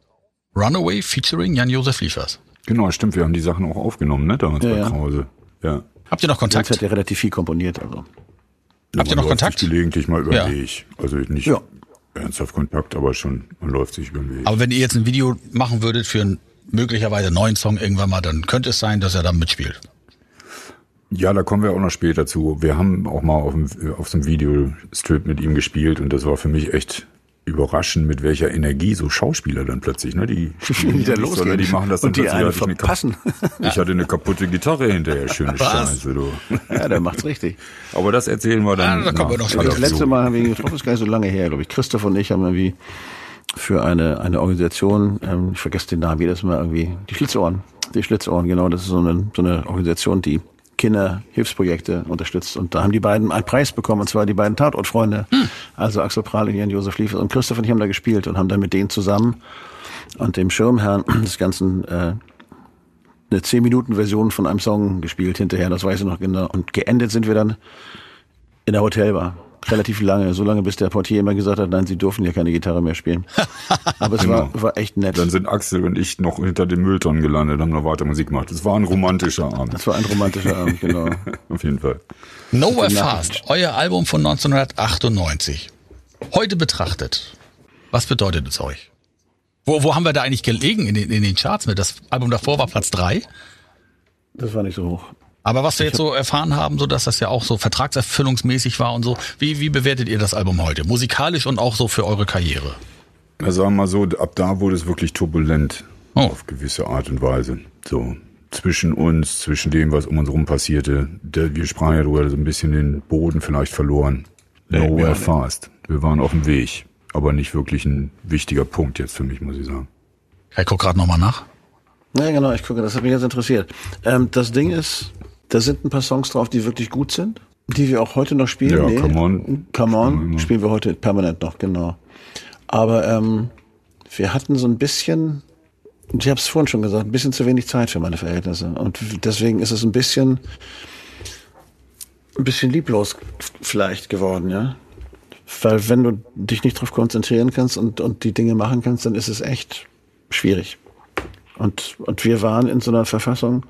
C: Runaway featuring Jan-Josef Liefers.
B: Genau, stimmt. Wir haben die Sachen auch aufgenommen, ne? Damals
A: Ja,
B: bei
A: ja.
B: Krause. Ja.
C: Habt ihr noch
A: Jetzt
C: Kontakt?
A: hat er relativ viel komponiert, also.
C: Habt ihr noch
B: läuft
C: Kontakt?
B: Sich gelegentlich mal über
C: Ja.
B: den Weg. Also nicht
A: Ja.
B: ernsthaft Kontakt, aber schon, man läuft sich über den Weg.
C: Aber wenn ihr jetzt ein Video machen würdet für einen möglicherweise neuen Song irgendwann mal, dann könnte es sein, dass er dann mitspielt.
B: Ja, da kommen wir auch noch später zu. Wir haben auch mal auf, dem, auf so einem Videostrip mit ihm gespielt und das war für mich echt überraschend, mit welcher Energie so Schauspieler dann plötzlich, ne? Die, so, ne?
A: losgeht.
B: die machen das dann
A: Und die
B: plötzlich,
A: eine
B: hatte ich eine Kap-
A: verpassen.
B: Ich hatte eine kaputte Gitarre hinterher, schöne
C: Was?
B: Scheiße, du.
A: Ja, der macht's richtig.
B: Aber das erzählen wir dann.
C: Ah, da kommen wir noch
A: Das letzte Mal haben wir ihn getroffen, ist gar nicht so lange her, glaube ich. Christoph und ich haben irgendwie für eine, eine Organisation, ähm, ich vergesse den Namen jedes Mal irgendwie, die Schlitzohren. Die Schlitzohren, genau, das ist so eine, so eine Organisation, die Kinderhilfsprojekte unterstützt. Und da haben die beiden einen Preis bekommen, und zwar die beiden Tatortfreunde. Hm. Also Axel Prahl und Jan Josef Liefers und Christoph und ich haben da gespielt und haben dann mit denen zusammen und dem Schirmherrn des Ganzen äh, eine 10-Minuten-Version von einem Song gespielt hinterher, das weiß ich noch genau. Und geendet sind wir dann in der Hotelbar relativ lange, so lange, bis der Portier immer gesagt hat, nein, sie dürfen ja keine Gitarre mehr spielen. Aber es genau. war, war echt nett.
B: Dann sind Axel und ich noch hinter den Mülltonnen gelandet, haben noch weiter Musik gemacht. Es war ein romantischer Abend.
A: Das war ein romantischer Abend, genau.
B: Auf jeden Fall.
C: Nowhere Fast, euer Album von 1998. Heute betrachtet, was bedeutet es euch? Wo, wo haben wir da eigentlich gelegen in den, in den Charts mit? Das Album davor war Platz drei.
A: Das war nicht so hoch.
C: Aber was wir jetzt so erfahren haben, so dass das ja auch so vertragserfüllungsmäßig war und so, wie, wie bewertet ihr das Album heute? Musikalisch und auch so für eure Karriere?
B: Ja, sagen wir mal so, ab da wurde es wirklich turbulent. Oh. Auf gewisse Art und Weise. So. Zwischen uns, zwischen dem, was um uns herum passierte. Der, wir sprachen ja darüber, so ein bisschen den Boden vielleicht verloren. Nowhere fast. Wir waren auf dem Weg. Aber nicht wirklich ein wichtiger Punkt jetzt für mich, muss ich sagen.
C: Ich guck gerade nochmal nach.
A: Ja, genau, ich gucke, das hat mich jetzt interessiert. Ähm, das Ding ist, da sind ein paar Songs drauf, die wirklich gut sind, die wir auch heute noch spielen.
B: Ja, nee, Come On.
A: Come On spielen wir heute permanent noch, genau. Aber ähm, wir hatten so ein bisschen, ich habe es vorhin schon gesagt, ein bisschen zu wenig Zeit für meine Verhältnisse. Und deswegen ist es ein bisschen, ein bisschen lieblos vielleicht geworden, ja. Weil wenn du dich nicht darauf konzentrieren kannst und, und die Dinge machen kannst, dann ist es echt schwierig. Und, und wir waren in so einer Verfassung,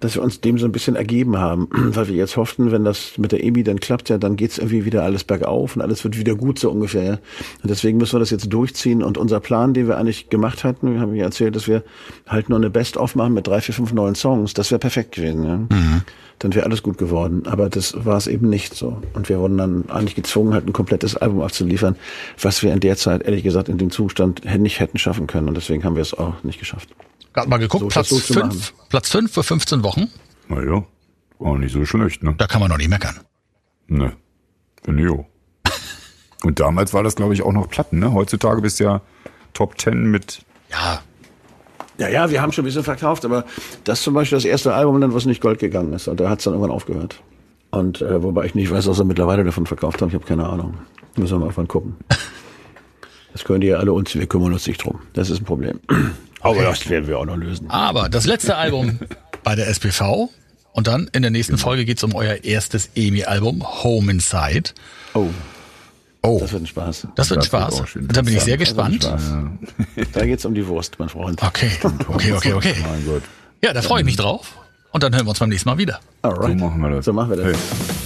A: dass wir uns dem so ein bisschen ergeben haben, weil wir jetzt hofften, wenn das mit der EMI dann klappt, ja, dann geht's irgendwie wieder alles bergauf und alles wird wieder gut so ungefähr. Ja. Und deswegen müssen wir das jetzt durchziehen und unser Plan, den wir eigentlich gemacht hatten, wir haben ja erzählt, dass wir halt nur eine Best-of machen mit drei, vier, fünf neuen Songs, das wäre perfekt gewesen. Ja. Mhm. Dann wäre alles gut geworden, aber das war es eben nicht so. Und wir wurden dann eigentlich gezwungen, halt ein komplettes Album abzuliefern, was wir in der Zeit, ehrlich gesagt, in dem Zustand nicht hätten schaffen können und deswegen haben wir es auch nicht geschafft.
C: Gerade mal geguckt, so, Platz 5 Platz fünf für 15 Wochen.
B: Naja, war nicht so schlecht, ne?
C: Da kann man doch nicht meckern.
B: Ne, finde ich auch. Und damals war das, glaube ich, auch noch Platten, ne? Heutzutage bist du ja Top 10 mit...
C: Ja,
A: ja, ja, wir haben schon ein bisschen verkauft, aber das zum Beispiel das erste Album, dann was nicht Gold gegangen ist. Und da hat es dann irgendwann aufgehört. Und äh, wobei ich nicht weiß, was er mittlerweile davon verkauft haben. Ich habe keine Ahnung. Müssen wir mal irgendwann gucken. Das können die ja alle uns, wir kümmern uns nicht drum. Das ist ein Problem. Aber das werden wir auch noch lösen.
C: Aber das letzte Album bei der SPV und dann in der nächsten Folge geht es um euer erstes EMI-Album, Home Inside.
A: Oh. Oh. Das wird ein Spaß.
C: Das wird ein Spaß. Da bin ich sehr gespannt. Ja.
A: Da geht es um die Wurst, mein Freund.
C: Okay, okay, okay, okay. Mein Gott. Ja, da freue ich mich drauf. Und dann hören wir uns beim nächsten Mal wieder.
B: Alright. So machen wir das.
A: So machen wir das. Hey.